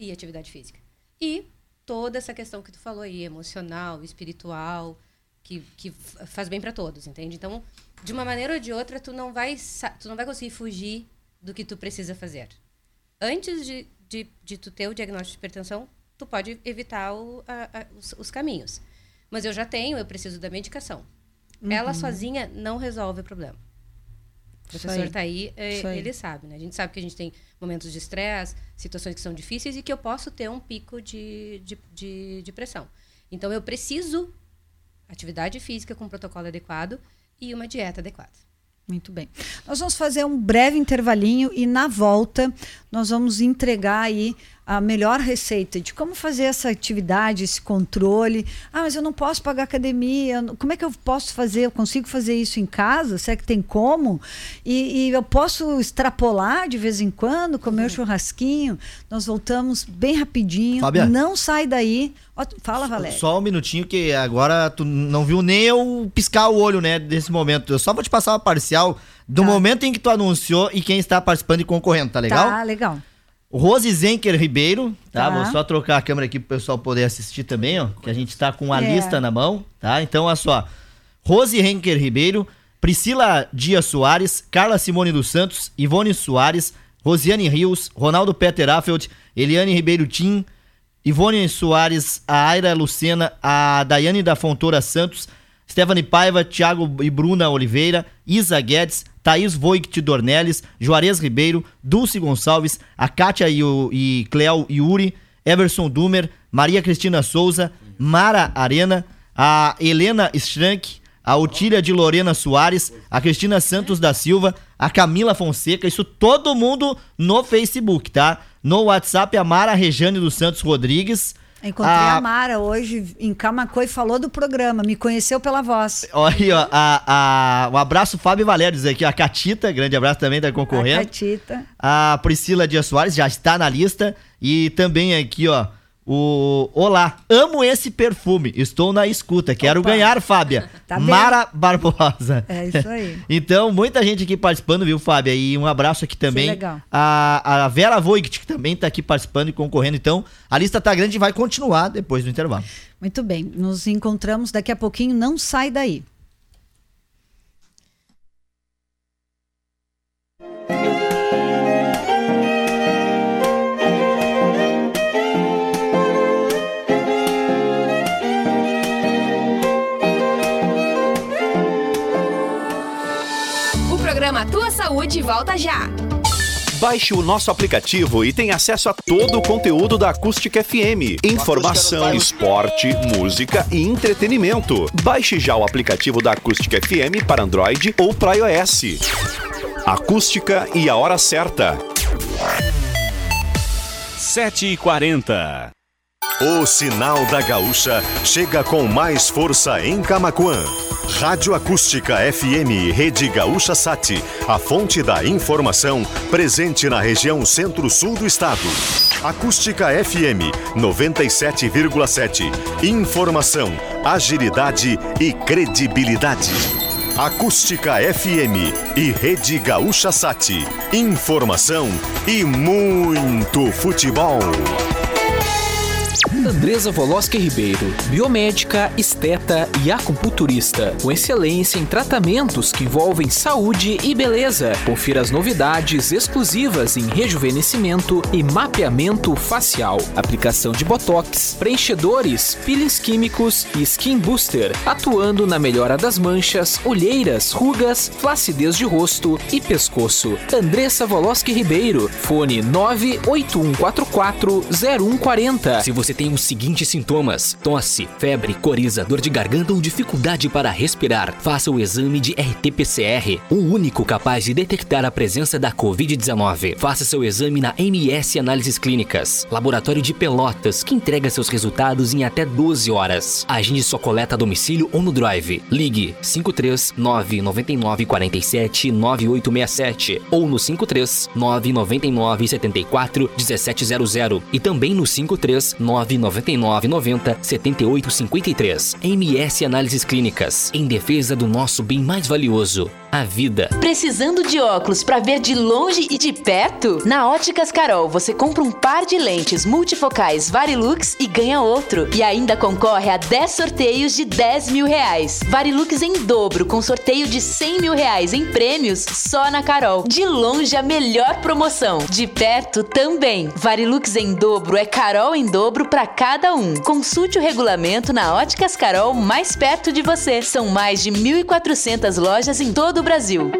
e atividade física. E toda essa questão que tu falou aí, emocional, espiritual, que, que faz bem para todos, entende? Então, de uma maneira ou de outra, tu não vai, tu não vai conseguir fugir do que tu precisa fazer. Antes de, de, de tu ter o diagnóstico de hipertensão, tu pode evitar o- a- a- os, os caminhos. Mas eu já tenho, eu preciso da medicação. Ela sozinha não resolve o problema. O Uhum. Professor está aí, é, aí. ele sabe, né? A gente sabe que a gente tem momentos de estresse, situações que são difíceis e que eu posso ter um pico de, de, de, de pressão. Então, eu preciso atividade física com protocolo adequado e uma dieta adequada. Muito bem. Nós vamos fazer um breve intervalinho e na volta nós vamos entregar aí a melhor receita de como fazer essa atividade, esse controle. Ah, mas eu não posso pagar academia. Como é que eu posso fazer? Eu consigo fazer isso em casa? Será que tem como? E, e eu posso extrapolar de vez em quando, comer um churrasquinho. Nós voltamos bem rapidinho. Fábia. Não sai daí. Fala, Valéria. Só um minutinho que agora tu não viu nem eu piscar o olho, né, desse momento. Eu só vou te passar uma parcial do Tá. momento em que tu anunciou e quem está participando e concorrendo, tá legal? Tá, legal. Rose Zenker Ribeiro, tá? Tá. Vou só trocar a câmera aqui pro pessoal poder assistir também, ó. Que a gente tá com a É. lista na mão, tá? Então, olha só. Rose Henker Ribeiro, Priscila Dias Soares, Carla Simone dos Santos, Ivone Soares, Rosiane Rios, Ronaldo Peter Affeld, Eliane Ribeiro Tim, Ivone Soares, a Aira Lucena, a Daiane da Fontoura Santos, Stephanie Paiva, Thiago e Bruna Oliveira, Isa Guedes, Thaís Voigt Dornelles, Juarez Ribeiro, Dulce Gonçalves, a Kátia e, o, e Cleo Yuri, Everson Dumer, Maria Cristina Souza, Mara Arena, a Helena Strank, a Otília de Lorena Soares, a Cristina Santos da Silva, a Camila Fonseca, isso todo mundo no Facebook, tá? No WhatsApp, a Mara Rejane dos Santos Rodrigues. Encontrei a- a Mara hoje em Camacô e falou do programa, me conheceu pela voz. Olha aí, ó, a, a, um abraço, Fábio Valério, diz aqui, a Catita, grande abraço também, tá A concorrendo. Catita. A Priscila Dias Soares já está na lista. E também aqui, ó, O Olá, amo esse perfume. Estou na escuta. Quero Opa. ganhar, Fábia. *laughs* Tá. Mara Barbosa. É isso aí. *laughs* Então, muita gente aqui participando, viu, Fábia? E um abraço aqui também. legal. A, a Vera Voigt, que também tá aqui participando e concorrendo. Então, a lista tá grande e vai continuar depois do intervalo. Muito bem. Nos encontramos daqui a pouquinho. Não sai daí. Volta já. Baixe o nosso aplicativo e tenha acesso a todo o conteúdo da Acústica FM. Informação, esporte, música e entretenimento. Baixe já o aplicativo da Acústica FM para Android ou para iOS. Acústica e a hora certa. 7h40. O Sinal da Gaúcha chega com mais força em Camaquã. Rádio Acústica FM Rede Gaúcha Sat, a fonte da informação presente na região centro-sul do estado. Acústica FM 97,7. Informação, agilidade e credibilidade. Acústica FM e Rede Gaúcha Sat. Informação e muito futebol. Andresa Voloski Ribeiro, biomédica, esteta e acupunturista, com excelência em tratamentos que envolvem saúde e beleza. Confira as novidades exclusivas em rejuvenescimento e mapeamento facial, aplicação de botox, preenchedores, peelings químicos e skin booster, atuando na melhora das manchas, olheiras, rugas, flacidez de rosto e pescoço. Andressa Voloski Ribeiro, fone 981440140. Se você tem os seguintes sintomas: tosse, febre, coriza, dor de garganta ou dificuldade para respirar, faça o exame de RT-PCR, o único capaz de detectar a presença da Covid-19. Faça seu exame na MS Análises Clínicas, laboratório de Pelotas, que entrega seus resultados em até 12 horas. Agende sua coleta a domicílio ou no Drive. Ligue 53 999 47 9867 ou no 53 999 74 1700 e também no 53 999 90 7853. MS Análises Clínicas, em defesa do nosso bem mais valioso, a vida. Precisando de óculos para ver de longe e de perto? Na Óticas Carol, você compra um par de lentes multifocais Varilux e ganha outro. E ainda concorre a 10 sorteios de 10 mil reais. Varilux em dobro, com sorteio de 100 mil reais em prêmios só na Carol. De longe, a melhor promoção. De perto também. Varilux em dobro é Carol em dobro para cada um. Consulte o regulamento na Óticas Carol mais perto de você. São mais de 1.400 lojas em todo o Brasil.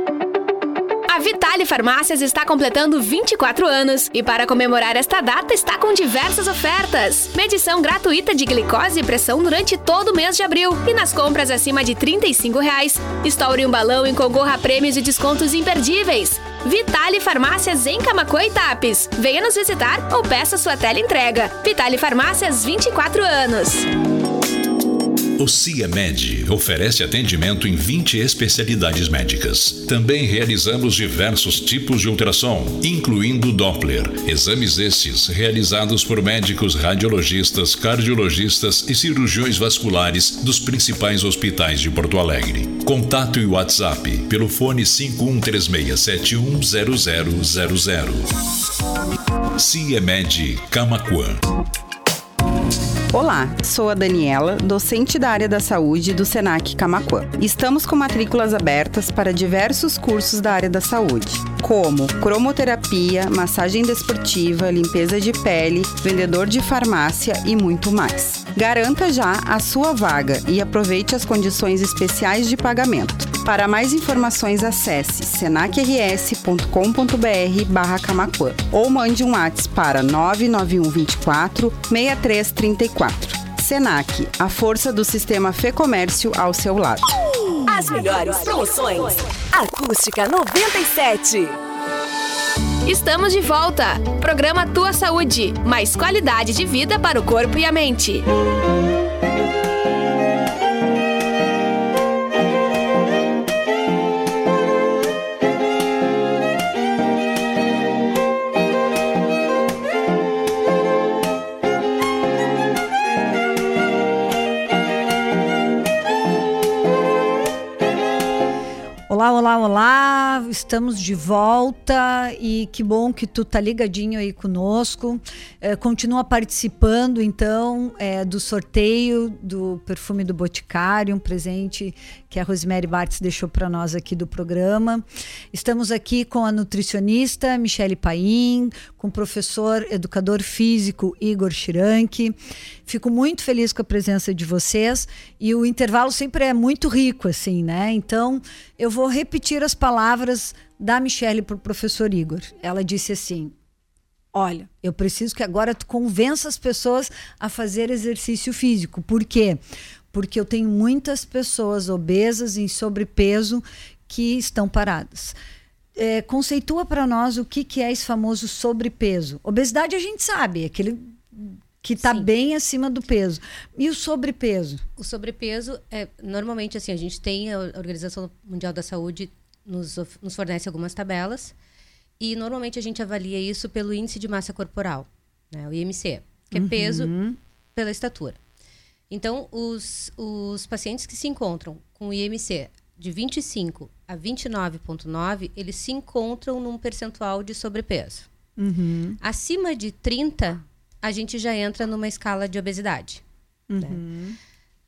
A Vitale Farmácias está completando 24 anos e para comemorar esta data está com diversas ofertas. Medição gratuita de glicose e pressão durante todo o mês de abril. E nas compras acima de 35 reais, estoure um balão e concorra a prêmios e descontos imperdíveis. Vitale Farmácias em Camacuã e Tapes. Venha nos visitar ou peça sua tela entrega. Vitale Farmácias 24 anos. O CIEMED oferece atendimento em 20 especialidades médicas. Também realizamos diversos tipos de ultrassom, incluindo Doppler. Exames esses realizados por médicos radiologistas, cardiologistas e cirurgiões vasculares dos principais hospitais de Porto Alegre. Contato e WhatsApp pelo fone 5136710000. CIEMED Camacuã. Olá, sou a Daniela, docente da área da saúde do Senac Camaquã. Estamos com matrículas abertas para diversos cursos da área da saúde, como cromoterapia, massagem desportiva, limpeza de pele, vendedor de farmácia e muito mais. Garanta já a sua vaga e aproveite as condições especiais de pagamento. Para mais informações, acesse senacrs.com.br barra Camaquã ou mande um WhatsApp para 99124 6334. Senac, a força do sistema Fê Comércio ao seu lado. As melhores promoções. Acústica 97. Estamos de volta. Programa Tua Saúde. Mais qualidade de vida para o corpo e a mente. Olá, olá, olá. Estamos de volta e que bom que tu tá ligadinho aí conosco. É, continua participando então é, do sorteio do perfume do Boticário, um presente que a Rosemary Bartz deixou para nós aqui do programa. Estamos aqui com a nutricionista Michele Paim, com o professor educador físico Igor Chiranque. Fico muito feliz com a presença de vocês e o intervalo sempre é muito rico assim, né? Então, eu vou repetir as palavras da Michele para o professor Igor. Ela disse assim: Olha, eu preciso que agora tu convença as pessoas a fazer exercício físico. Por quê? Porque eu tenho muitas pessoas obesas em sobrepeso que estão paradas. É, conceitua para nós o que, que é esse famoso sobrepeso. Obesidade a gente sabe, aquele que está bem acima do peso. E o sobrepeso? O sobrepeso é normalmente assim, a gente tem a Organização Mundial da Saúde nos, nos fornece algumas tabelas e normalmente a gente avalia isso pelo índice de massa corporal, né, o IMC, que é peso Uhum. pela estatura. Então, os, os pacientes que se encontram com o IMC de 25 a 29,9, eles se encontram num percentual de sobrepeso. Uhum. Acima de 30, a gente já entra numa escala de obesidade. Uhum.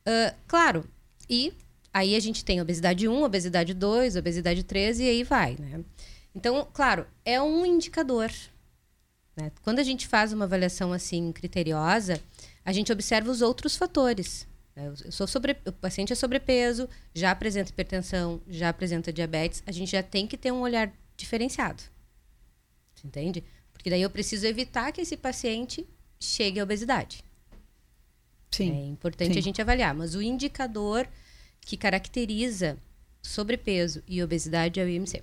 Ah, claro, e aí a gente tem obesidade 1, obesidade 2, obesidade 3 e aí vai, né? Então, claro, é um indicador. né? Quando a gente faz uma avaliação assim criteriosa, a gente observa os outros fatores. né? Eu sou sobre, o paciente é sobrepeso, já apresenta hipertensão, já apresenta diabetes, a gente já tem que ter um olhar diferenciado. Você entende? Porque daí eu preciso evitar que esse paciente chegue à obesidade. Sim. É importante Sim. a gente avaliar, mas o indicador que caracteriza sobrepeso e obesidade é o IMC.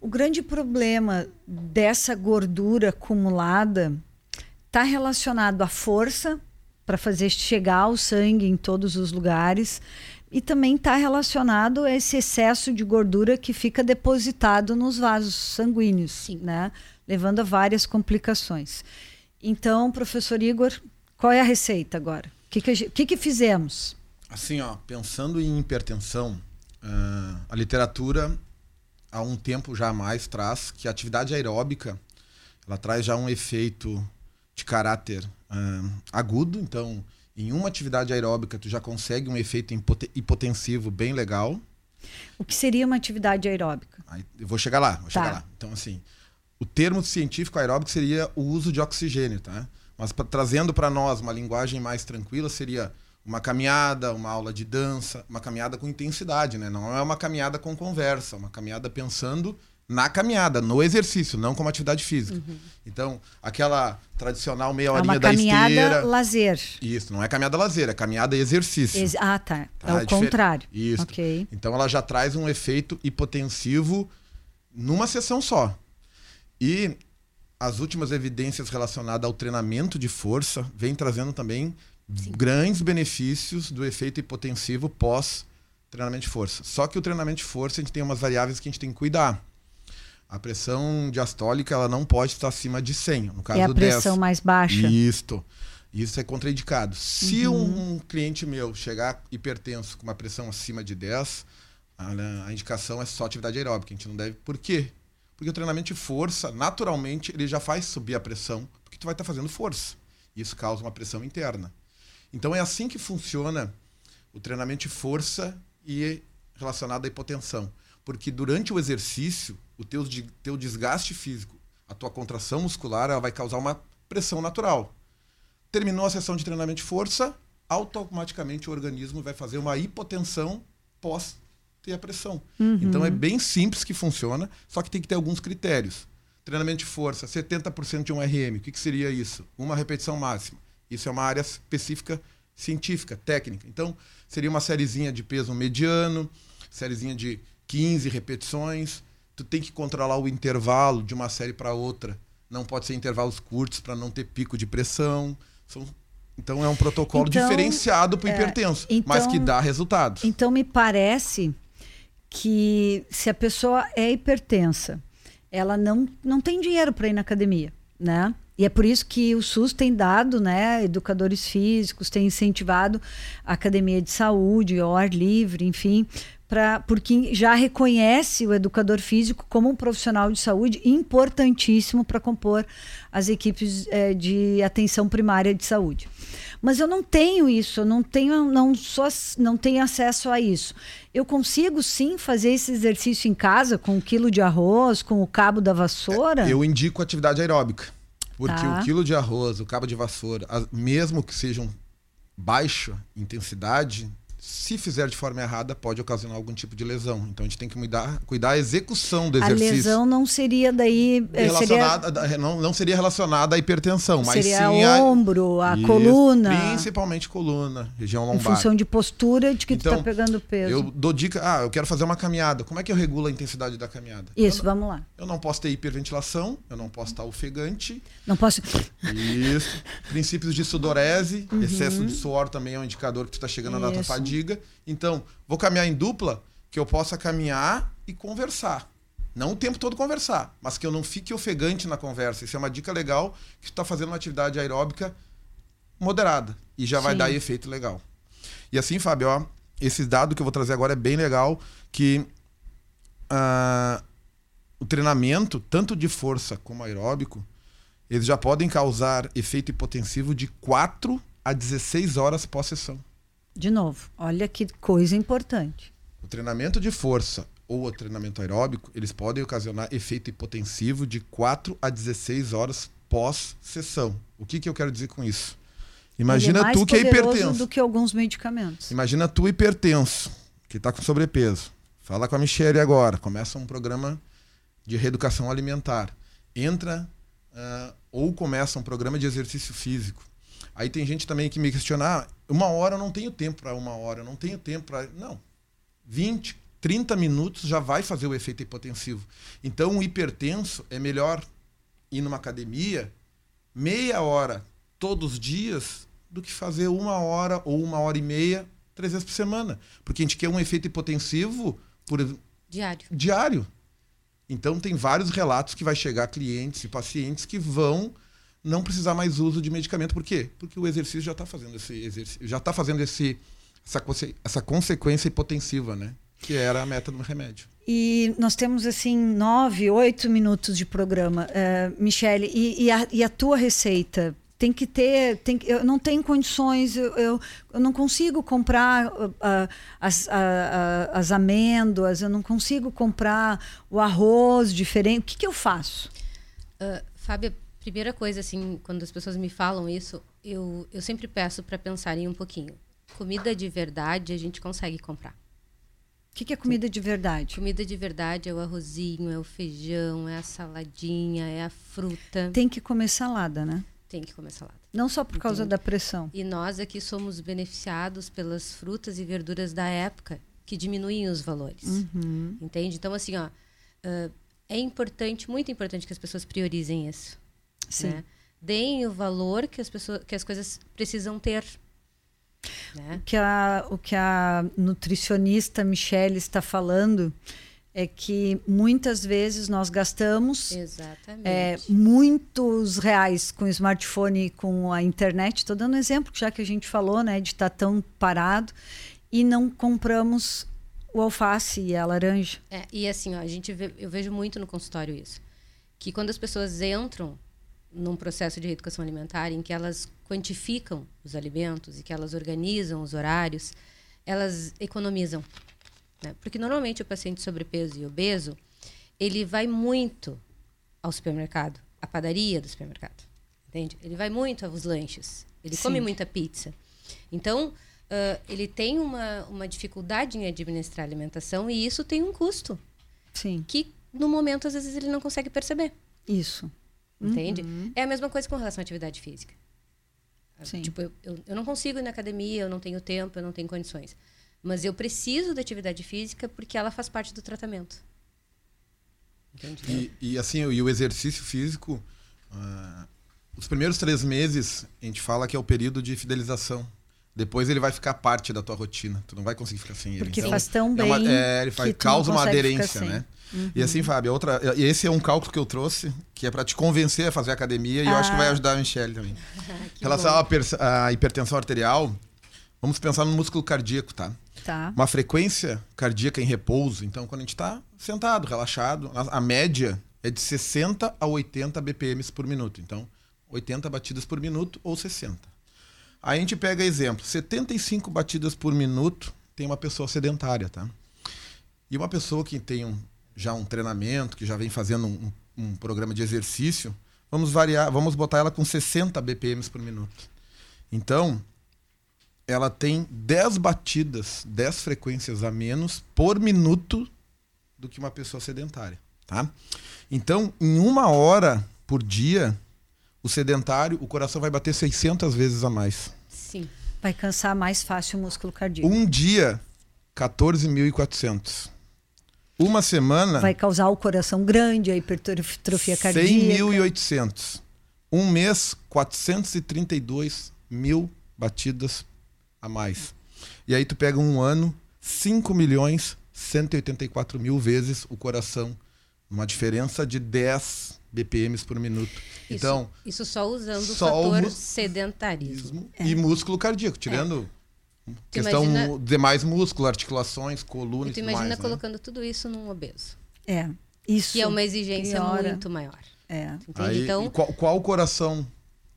O grande problema dessa gordura acumulada está relacionado à força para fazer chegar o sangue em todos os lugares e também está relacionado a esse excesso de gordura que fica depositado nos vasos sanguíneos, né? levando a várias complicações. Então, professor Igor, qual é a receita agora? O que, que, que que fizemos? Assim, ó, pensando em hipertensão, ah, a literatura há um tempo já mais traz que a atividade aeróbica ela traz já um efeito de caráter ah, agudo. Então, em uma atividade aeróbica, tu já consegue um efeito hipote- hipotensivo bem legal. O que seria uma atividade aeróbica? Aí, eu vou chegar lá, vou Tá. chegar lá. Então, assim, o termo científico aeróbico seria o uso de oxigênio, tá? Mas pra- trazendo para nós uma linguagem mais tranquila, seria uma caminhada, uma aula de dança, uma caminhada com intensidade, né? Não é uma caminhada com conversa, uma caminhada pensando na caminhada, no exercício, não como atividade física. Então, aquela tradicional meia É horinha uma da caminhada esteira. lazer. Isso, não é caminhada lazer, é caminhada exercício. Ex- ah, tá. Tá? é o difer- contrário. Isso. Ok. Então ela já traz um efeito hipotensivo numa sessão só. E as últimas evidências relacionadas ao treinamento de força vêm trazendo também grandes benefícios do efeito hipotensivo pós treinamento de força. Só que o treinamento de força a gente tem umas variáveis que a gente tem que cuidar. A pressão diastólica ela não pode estar acima de 100, no caso É a 10. pressão mais baixa. Isto. Isso é contraindicado. Se Uhum. um cliente meu chegar hipertenso com uma pressão acima de 10, a, a indicação é só atividade aeróbica. A gente não deve. Por quê? Porque o treinamento de força, naturalmente, ele já faz subir a pressão, porque tu vai estar fazendo força. Isso causa uma pressão interna. Então é assim que funciona o treinamento de força e relacionado à hipotensão. Porque durante o exercício, o teu, teu desgaste físico, a tua contração muscular, ela vai causar uma pressão natural. Terminou a sessão de treinamento de força, automaticamente o organismo vai fazer uma hipotensão pós ter a pressão. Uhum. Então é bem simples que funciona, só que tem que ter alguns critérios. Treinamento de força, 70% de um RM. O que, que seria isso? Uma repetição máxima. Isso é uma área específica científica, técnica. Então, seria uma sériezinha de peso mediano, sériezinha de 15 repetições. Tu tem que controlar o intervalo de uma série para outra. Não pode ser intervalos curtos para não ter pico de pressão. São- Então é um protocolo Então, diferenciado para o é, hipertenso, então- mas que dá resultados. Então me parece que se a pessoa é hipertensa, ela não, não tem dinheiro para ir na academia, né? E é por isso que o SUS tem dado, né, educadores físicos, tem incentivado a academia de saúde, ao ar livre, enfim, pra, porque já reconhece o educador físico como um profissional de saúde importantíssimo para compor as equipes eh, de atenção primária de saúde. Mas eu não tenho isso, eu não tenho, não sou, não tenho acesso a isso. Eu consigo sim fazer esse exercício em casa com um quilo de arroz, com o cabo da vassoura. Eu indico atividade aeróbica. Porque Tá. o quilo de arroz, o cabo de vassoura, as- mesmo que sejam baixa intensidade, se fizer de forma errada, pode ocasionar algum tipo de lesão. Então a gente tem que cuidar, cuidar a execução do A exercício. lesão não seria daí. eh, seria, Relacionada, não, não seria relacionada à hipertensão, mas seria sim a ombro, a Isso, coluna. Principalmente coluna, região Em lombar. função de postura de que tu Então, tá pegando peso. Eu dou dica, ah, eu quero fazer uma caminhada. Como é que eu regulo a intensidade da caminhada? Isso, eu, vamos lá. eu não posso ter hiperventilação, eu não posso estar ofegante. Não posso. Isso. Princípios de sudorese, Uhum. excesso de suor também é um indicador que tu está chegando na tua Isso. Fadiga. Então, vou caminhar em dupla, que eu possa caminhar e conversar. Não o tempo todo conversar, mas que eu não fique ofegante na conversa. Isso é uma dica legal que tu está fazendo uma atividade aeróbica moderada e já vai Sim. dar efeito legal. E assim, Fábio, ó, esse dado que eu vou trazer agora é bem legal, que ah, o treinamento, tanto de força como aeróbico, eles já podem causar efeito hipotensivo de 4 a 16 horas pós-sessão. De novo, olha que coisa importante. O treinamento de força ou o treinamento aeróbico, eles podem ocasionar efeito hipotensivo de 4 a 16 horas pós-sessão. O que, que eu quero dizer com isso? Imagina Ele é tu que é hipertenso. do que alguns medicamentos. Imagina tu hipertenso, que está com sobrepeso. Fala com a Michelle agora. Começa um programa de reeducação alimentar. Entra ah, ou começa um programa de exercício físico. Aí tem gente também que me questiona: ah, uma hora eu não tenho tempo para uma hora, eu não tenho tempo para. Não. 20, 30 minutos já vai fazer o efeito hipotensivo. Então, o hipertenso é melhor ir numa academia meia hora todos os dias do que fazer uma hora ou uma hora e meia três vezes por semana. Porque a gente quer um efeito hipotensivo por Diário. diário. Então tem vários relatos que vai chegar clientes e pacientes que vão não precisar mais uso de medicamento. Por quê? Porque o exercício já está fazendo esse exercício, já está fazendo esse, essa, essa consequência hipotensiva, né? Que era a meta do remédio. E nós temos assim nove, oito minutos de programa, Eh, Michele. E, e, a, e a tua receita tem que ter, tem, que- eu não tenho condições, eu, eu, eu não consigo comprar uh, uh, as, a- as amêndoas, eu não consigo comprar o arroz diferente. O que, que eu faço? Ah, Fábio, primeira coisa, assim, quando as pessoas me falam isso, eu, eu sempre peço para pensarem um pouquinho. Comida de verdade a gente consegue comprar. O que, que é comida de verdade? Comida de verdade é o arrozinho, é o feijão, é a saladinha, é a fruta. Tem que comer salada, né? Tem que comer salada. Não só por causa Entende? da pressão. E nós aqui somos beneficiados pelas frutas e verduras da época, que diminuem os valores. Uhum. Entende? Então, assim, ó, ah, é importante, muito importante que as pessoas priorizem isso. Sim. né? Deem o valor que as, pessoas, que as coisas precisam ter. Né? O que a, o que a nutricionista Michelle está falando é que muitas vezes nós gastamos é, muitos reais com o smartphone e com a internet. Estou dando um exemplo, já que a gente falou né, de estar tão parado e não compramos o alface e a laranja. É, e assim, ó, a gente vê- eu vejo muito no consultório isso. Que quando as pessoas entram num processo de reeducação alimentar em que elas quantificam os alimentos e que elas organizam os horários, elas economizam. né? Porque normalmente o paciente sobrepeso e obeso, ele vai muito ao supermercado, à padaria do supermercado. Entende? Ele vai muito aos lanches. Ele Sim. come muita pizza. Então, ah, ele tem uma, uma dificuldade em administrar a alimentação e isso tem um custo. Sim. Que no momento, às vezes, ele não consegue perceber. Isso. Entende? Uhum. É a mesma coisa com relação à atividade física. Sim. Tipo, eu, eu, eu não consigo ir na academia, eu não tenho tempo, eu não tenho condições. Mas eu preciso da atividade física porque ela faz parte do tratamento. Entende? E, e assim, e o exercício físico, ah, os primeiros três meses, a gente fala que é o período de fidelização. Depois ele vai ficar parte da tua rotina. Tu não vai conseguir ficar sem ele. Porque Então, faz tão é uma- bem é, ele faz, que tu não causa uma aderência, né? Uhum. E assim, Fábio, outra, e esse é um cálculo que eu trouxe, que é para te convencer a fazer academia e eu acho que Ah. vai ajudar a Michelle também. *laughs* em relação à, hipertensão arterial, vamos pensar no músculo cardíaco, tá? Tá. Uma frequência cardíaca em repouso, então quando a gente está sentado, relaxado, a, a média é de 60 a 80 BPMs por minuto. Então, 80 batidas por minuto ou 60. Aí a gente pega exemplo, 75 batidas por minuto tem uma pessoa sedentária, tá? E uma pessoa que tem um- já um treinamento, que já vem fazendo um, um programa de exercício, vamos variar, vamos botar ela com 60 BPMs por minuto. Então, ela tem 10 batidas, 10 frequências a menos por minuto do que uma pessoa sedentária, tá? Então, em uma hora por dia, o sedentário, o coração vai bater 600 vezes a mais. Sim. Vai cansar mais fácil o músculo cardíaco. Um dia, 14.400. Uma semana, Vai causar o coração grande, a hipertrofia cardíaca. 100.800. Um mês, 432 mil batidas a mais. E aí tu pega um ano, 5 milhões 184 mil vezes o coração. Uma diferença de 10 BPMs por minuto. Então, isso, isso só usando só o fator sedentarismo. e músculo cardíaco, tirando Tu questão imagina- demais músculo, articulações, coluna E tu tudo imagina mais. né? colocando tudo isso num obeso. É, isso. Que é uma exigência piora. muito maior. É. Aí, então, e qual, qual coração,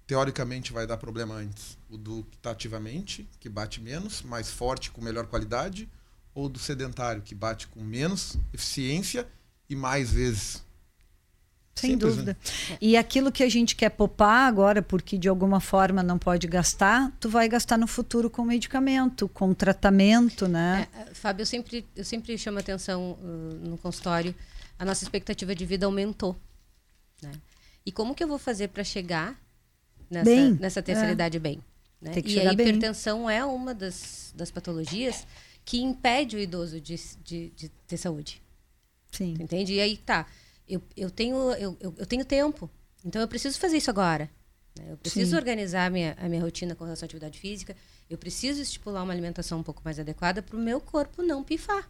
teoricamente, vai dar problema antes? O do que está ativamente, que bate menos, mais forte, com melhor qualidade, ou do sedentário, que bate com menos eficiência e mais vezes? Sem Simples, dúvida. né? E aquilo que a gente quer poupar agora, porque de alguma forma não pode gastar, tu vai gastar no futuro com medicamento, com tratamento, né? É, Fábio, eu sempre, eu sempre chamo atenção uh, no consultório, a nossa expectativa de vida aumentou. Né? E como que eu vou fazer para chegar nessa, Bem, nessa terceira é. idade bem? né? Tem que e chegar a bem. hipertensão é uma das, das patologias que impede o idoso de, de, de ter saúde. Sim. Entende? E aí tá, eu, eu, tenho, eu, eu, eu tenho tempo, então eu preciso fazer isso agora. né? Eu preciso Sim. organizar a minha, a minha rotina com relação à atividade física, eu preciso estipular uma alimentação um pouco mais adequada para o meu corpo não pifar.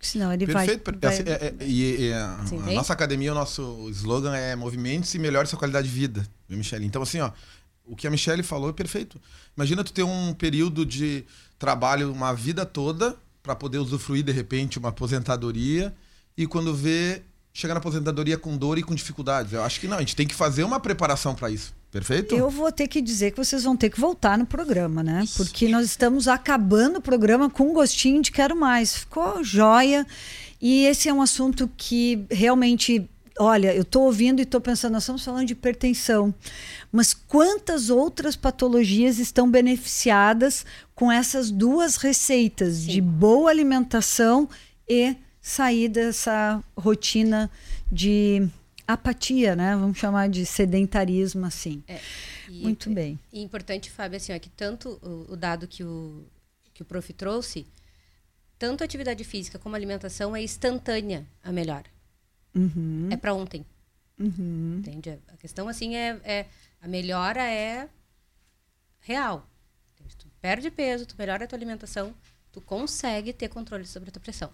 Senão ele Perfeito. vai. per- vai- assim, é- é- e, e a, nossa academia, o nosso slogan é movimentos e melhore sua qualidade de vida, viu, Michele? Então, assim, ó, o que a Michele falou é perfeito. Imagina tu ter um período de trabalho uma vida toda para poder usufruir, de repente, uma aposentadoria e quando vê, chegar na aposentadoria com dor e com dificuldades. Eu acho que não, a gente tem que fazer uma preparação para isso. Perfeito? Eu vou ter que dizer que vocês vão ter que voltar no programa, né? Porque nós estamos acabando o programa com um gostinho de quero mais. Ficou joia. E esse é um assunto que realmente, olha, eu estou ouvindo e estou pensando, nós estamos falando de hipertensão. Mas quantas outras patologias estão beneficiadas com essas duas receitas de boa alimentação e sair dessa rotina de apatia, né? Vamos chamar de sedentarismo assim. E- Muito bem. E importante, Fábio, assim, ó, que tanto o, o dado que o, que o prof trouxe, tanto a atividade física como a alimentação é instantânea a melhora. Uhum. É para ontem. Uhum. Entende? A questão, assim, é, é a melhora é real. Entende? Tu perde peso, tu melhora a tua alimentação, tu consegue ter controle sobre a tua pressão.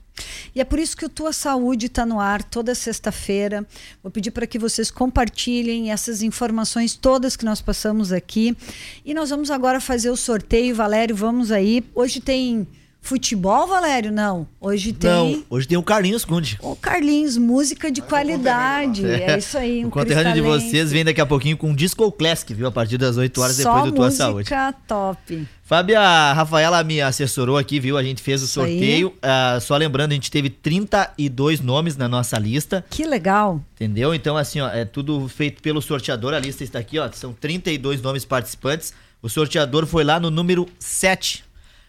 E é por isso que o Tua Saúde está no ar toda sexta-feira. Vou pedir para que vocês compartilhem essas informações todas que nós passamos aqui. E nós vamos agora fazer o sorteio. Valério, vamos aí. Hoje tem futebol, Valério? Não. Hoje tem Não, hoje tem o Carlinhos Conde. o Carlinhos, música de qualidade. É isso aí. *laughs* Um o conterrâneo de vocês vem daqui a pouquinho com um Disco Classic, viu? A partir das 8 horas Só depois do Tua música Saúde. top. Fábio, a Rafaela me assessorou aqui, viu? A gente fez o sorteio. Ah, só lembrando, a gente teve 32 nomes na nossa lista. Que legal. Entendeu? Então, assim, ó, é tudo feito pelo sorteador. A lista está aqui, ó. São 32 nomes participantes. O sorteador foi lá no número 7.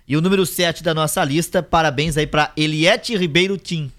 E o número 7 da nossa lista, parabéns aí pra Eliette Ribeiro Tim.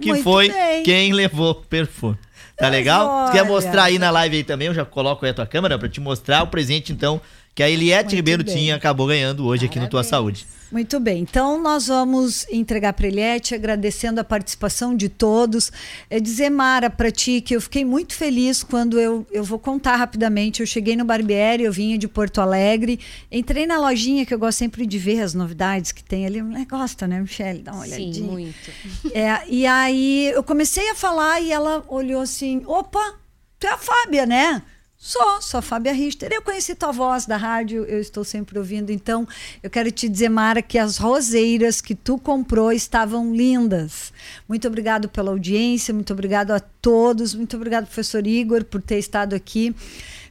Que Muito foi bem. quem levou o perfume. Tá legal? Se quer Olha. mostrar aí na live aí também, eu já coloco aí a tua câmera pra te mostrar o presente, então, que a Eliette Muito Ribeiro bem. tinha, acabou ganhando hoje aqui no Tua Saúde. Muito bem, então nós vamos entregar para Eliette, agradecendo a participação de todos. É dizer, Mara, para ti que eu fiquei muito feliz quando eu, eu vou contar rapidamente. Eu cheguei no Barbieri, eu vinha de Porto Alegre, entrei na lojinha que eu gosto sempre de ver as novidades que tem ali. Né, Gosta, né, Michelle? Dá uma olhadinha. Sim, muito. *laughs* É, e aí eu comecei a falar e ela olhou assim: opa, tu é a Fábia, né? Sou, sou a Fábia Richter. Eu conheci tua voz da rádio, eu estou sempre ouvindo. Então, eu quero te dizer, Mara, que as roseiras que tu comprou estavam lindas. Muito obrigado pela audiência, muito obrigado a todos, muito obrigado, professor Igor, por ter estado aqui.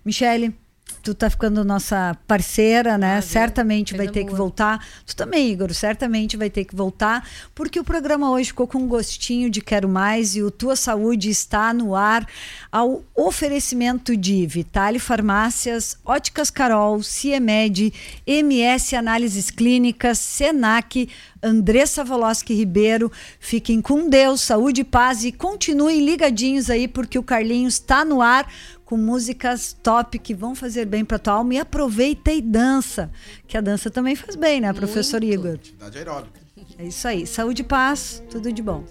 Michele, tu tá ficando nossa parceira, né? certamente vai ter que voltar. Tu também, Igor, certamente vai ter que voltar, porque o programa hoje ficou com um gostinho de quero mais e o Tua Saúde está no ar ao oferecimento de Vitale Farmácias, Óticas Carol, Ciemed, MS Análises Clínicas, Senac, Andressa Voloski Ribeiro. Fiquem com Deus, saúde e paz e continuem ligadinhos aí porque o Carlinhos está no ar com músicas top que vão fazer bem para tua alma e aproveita e dança, que a dança também faz bem, né, professor Igor? Atividade aeróbica. É isso aí. Saúde e paz, tudo de bom.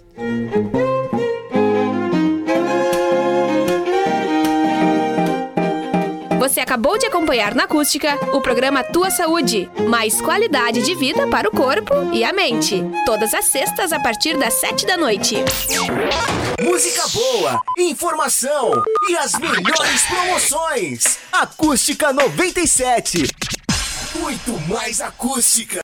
Você acabou de acompanhar na Acústica o programa Tua Saúde. Mais qualidade de vida para o corpo e a mente. Todas as sextas a partir das sete da noite. Música boa, informação e as melhores promoções. Acústica 97. Muito mais acústica.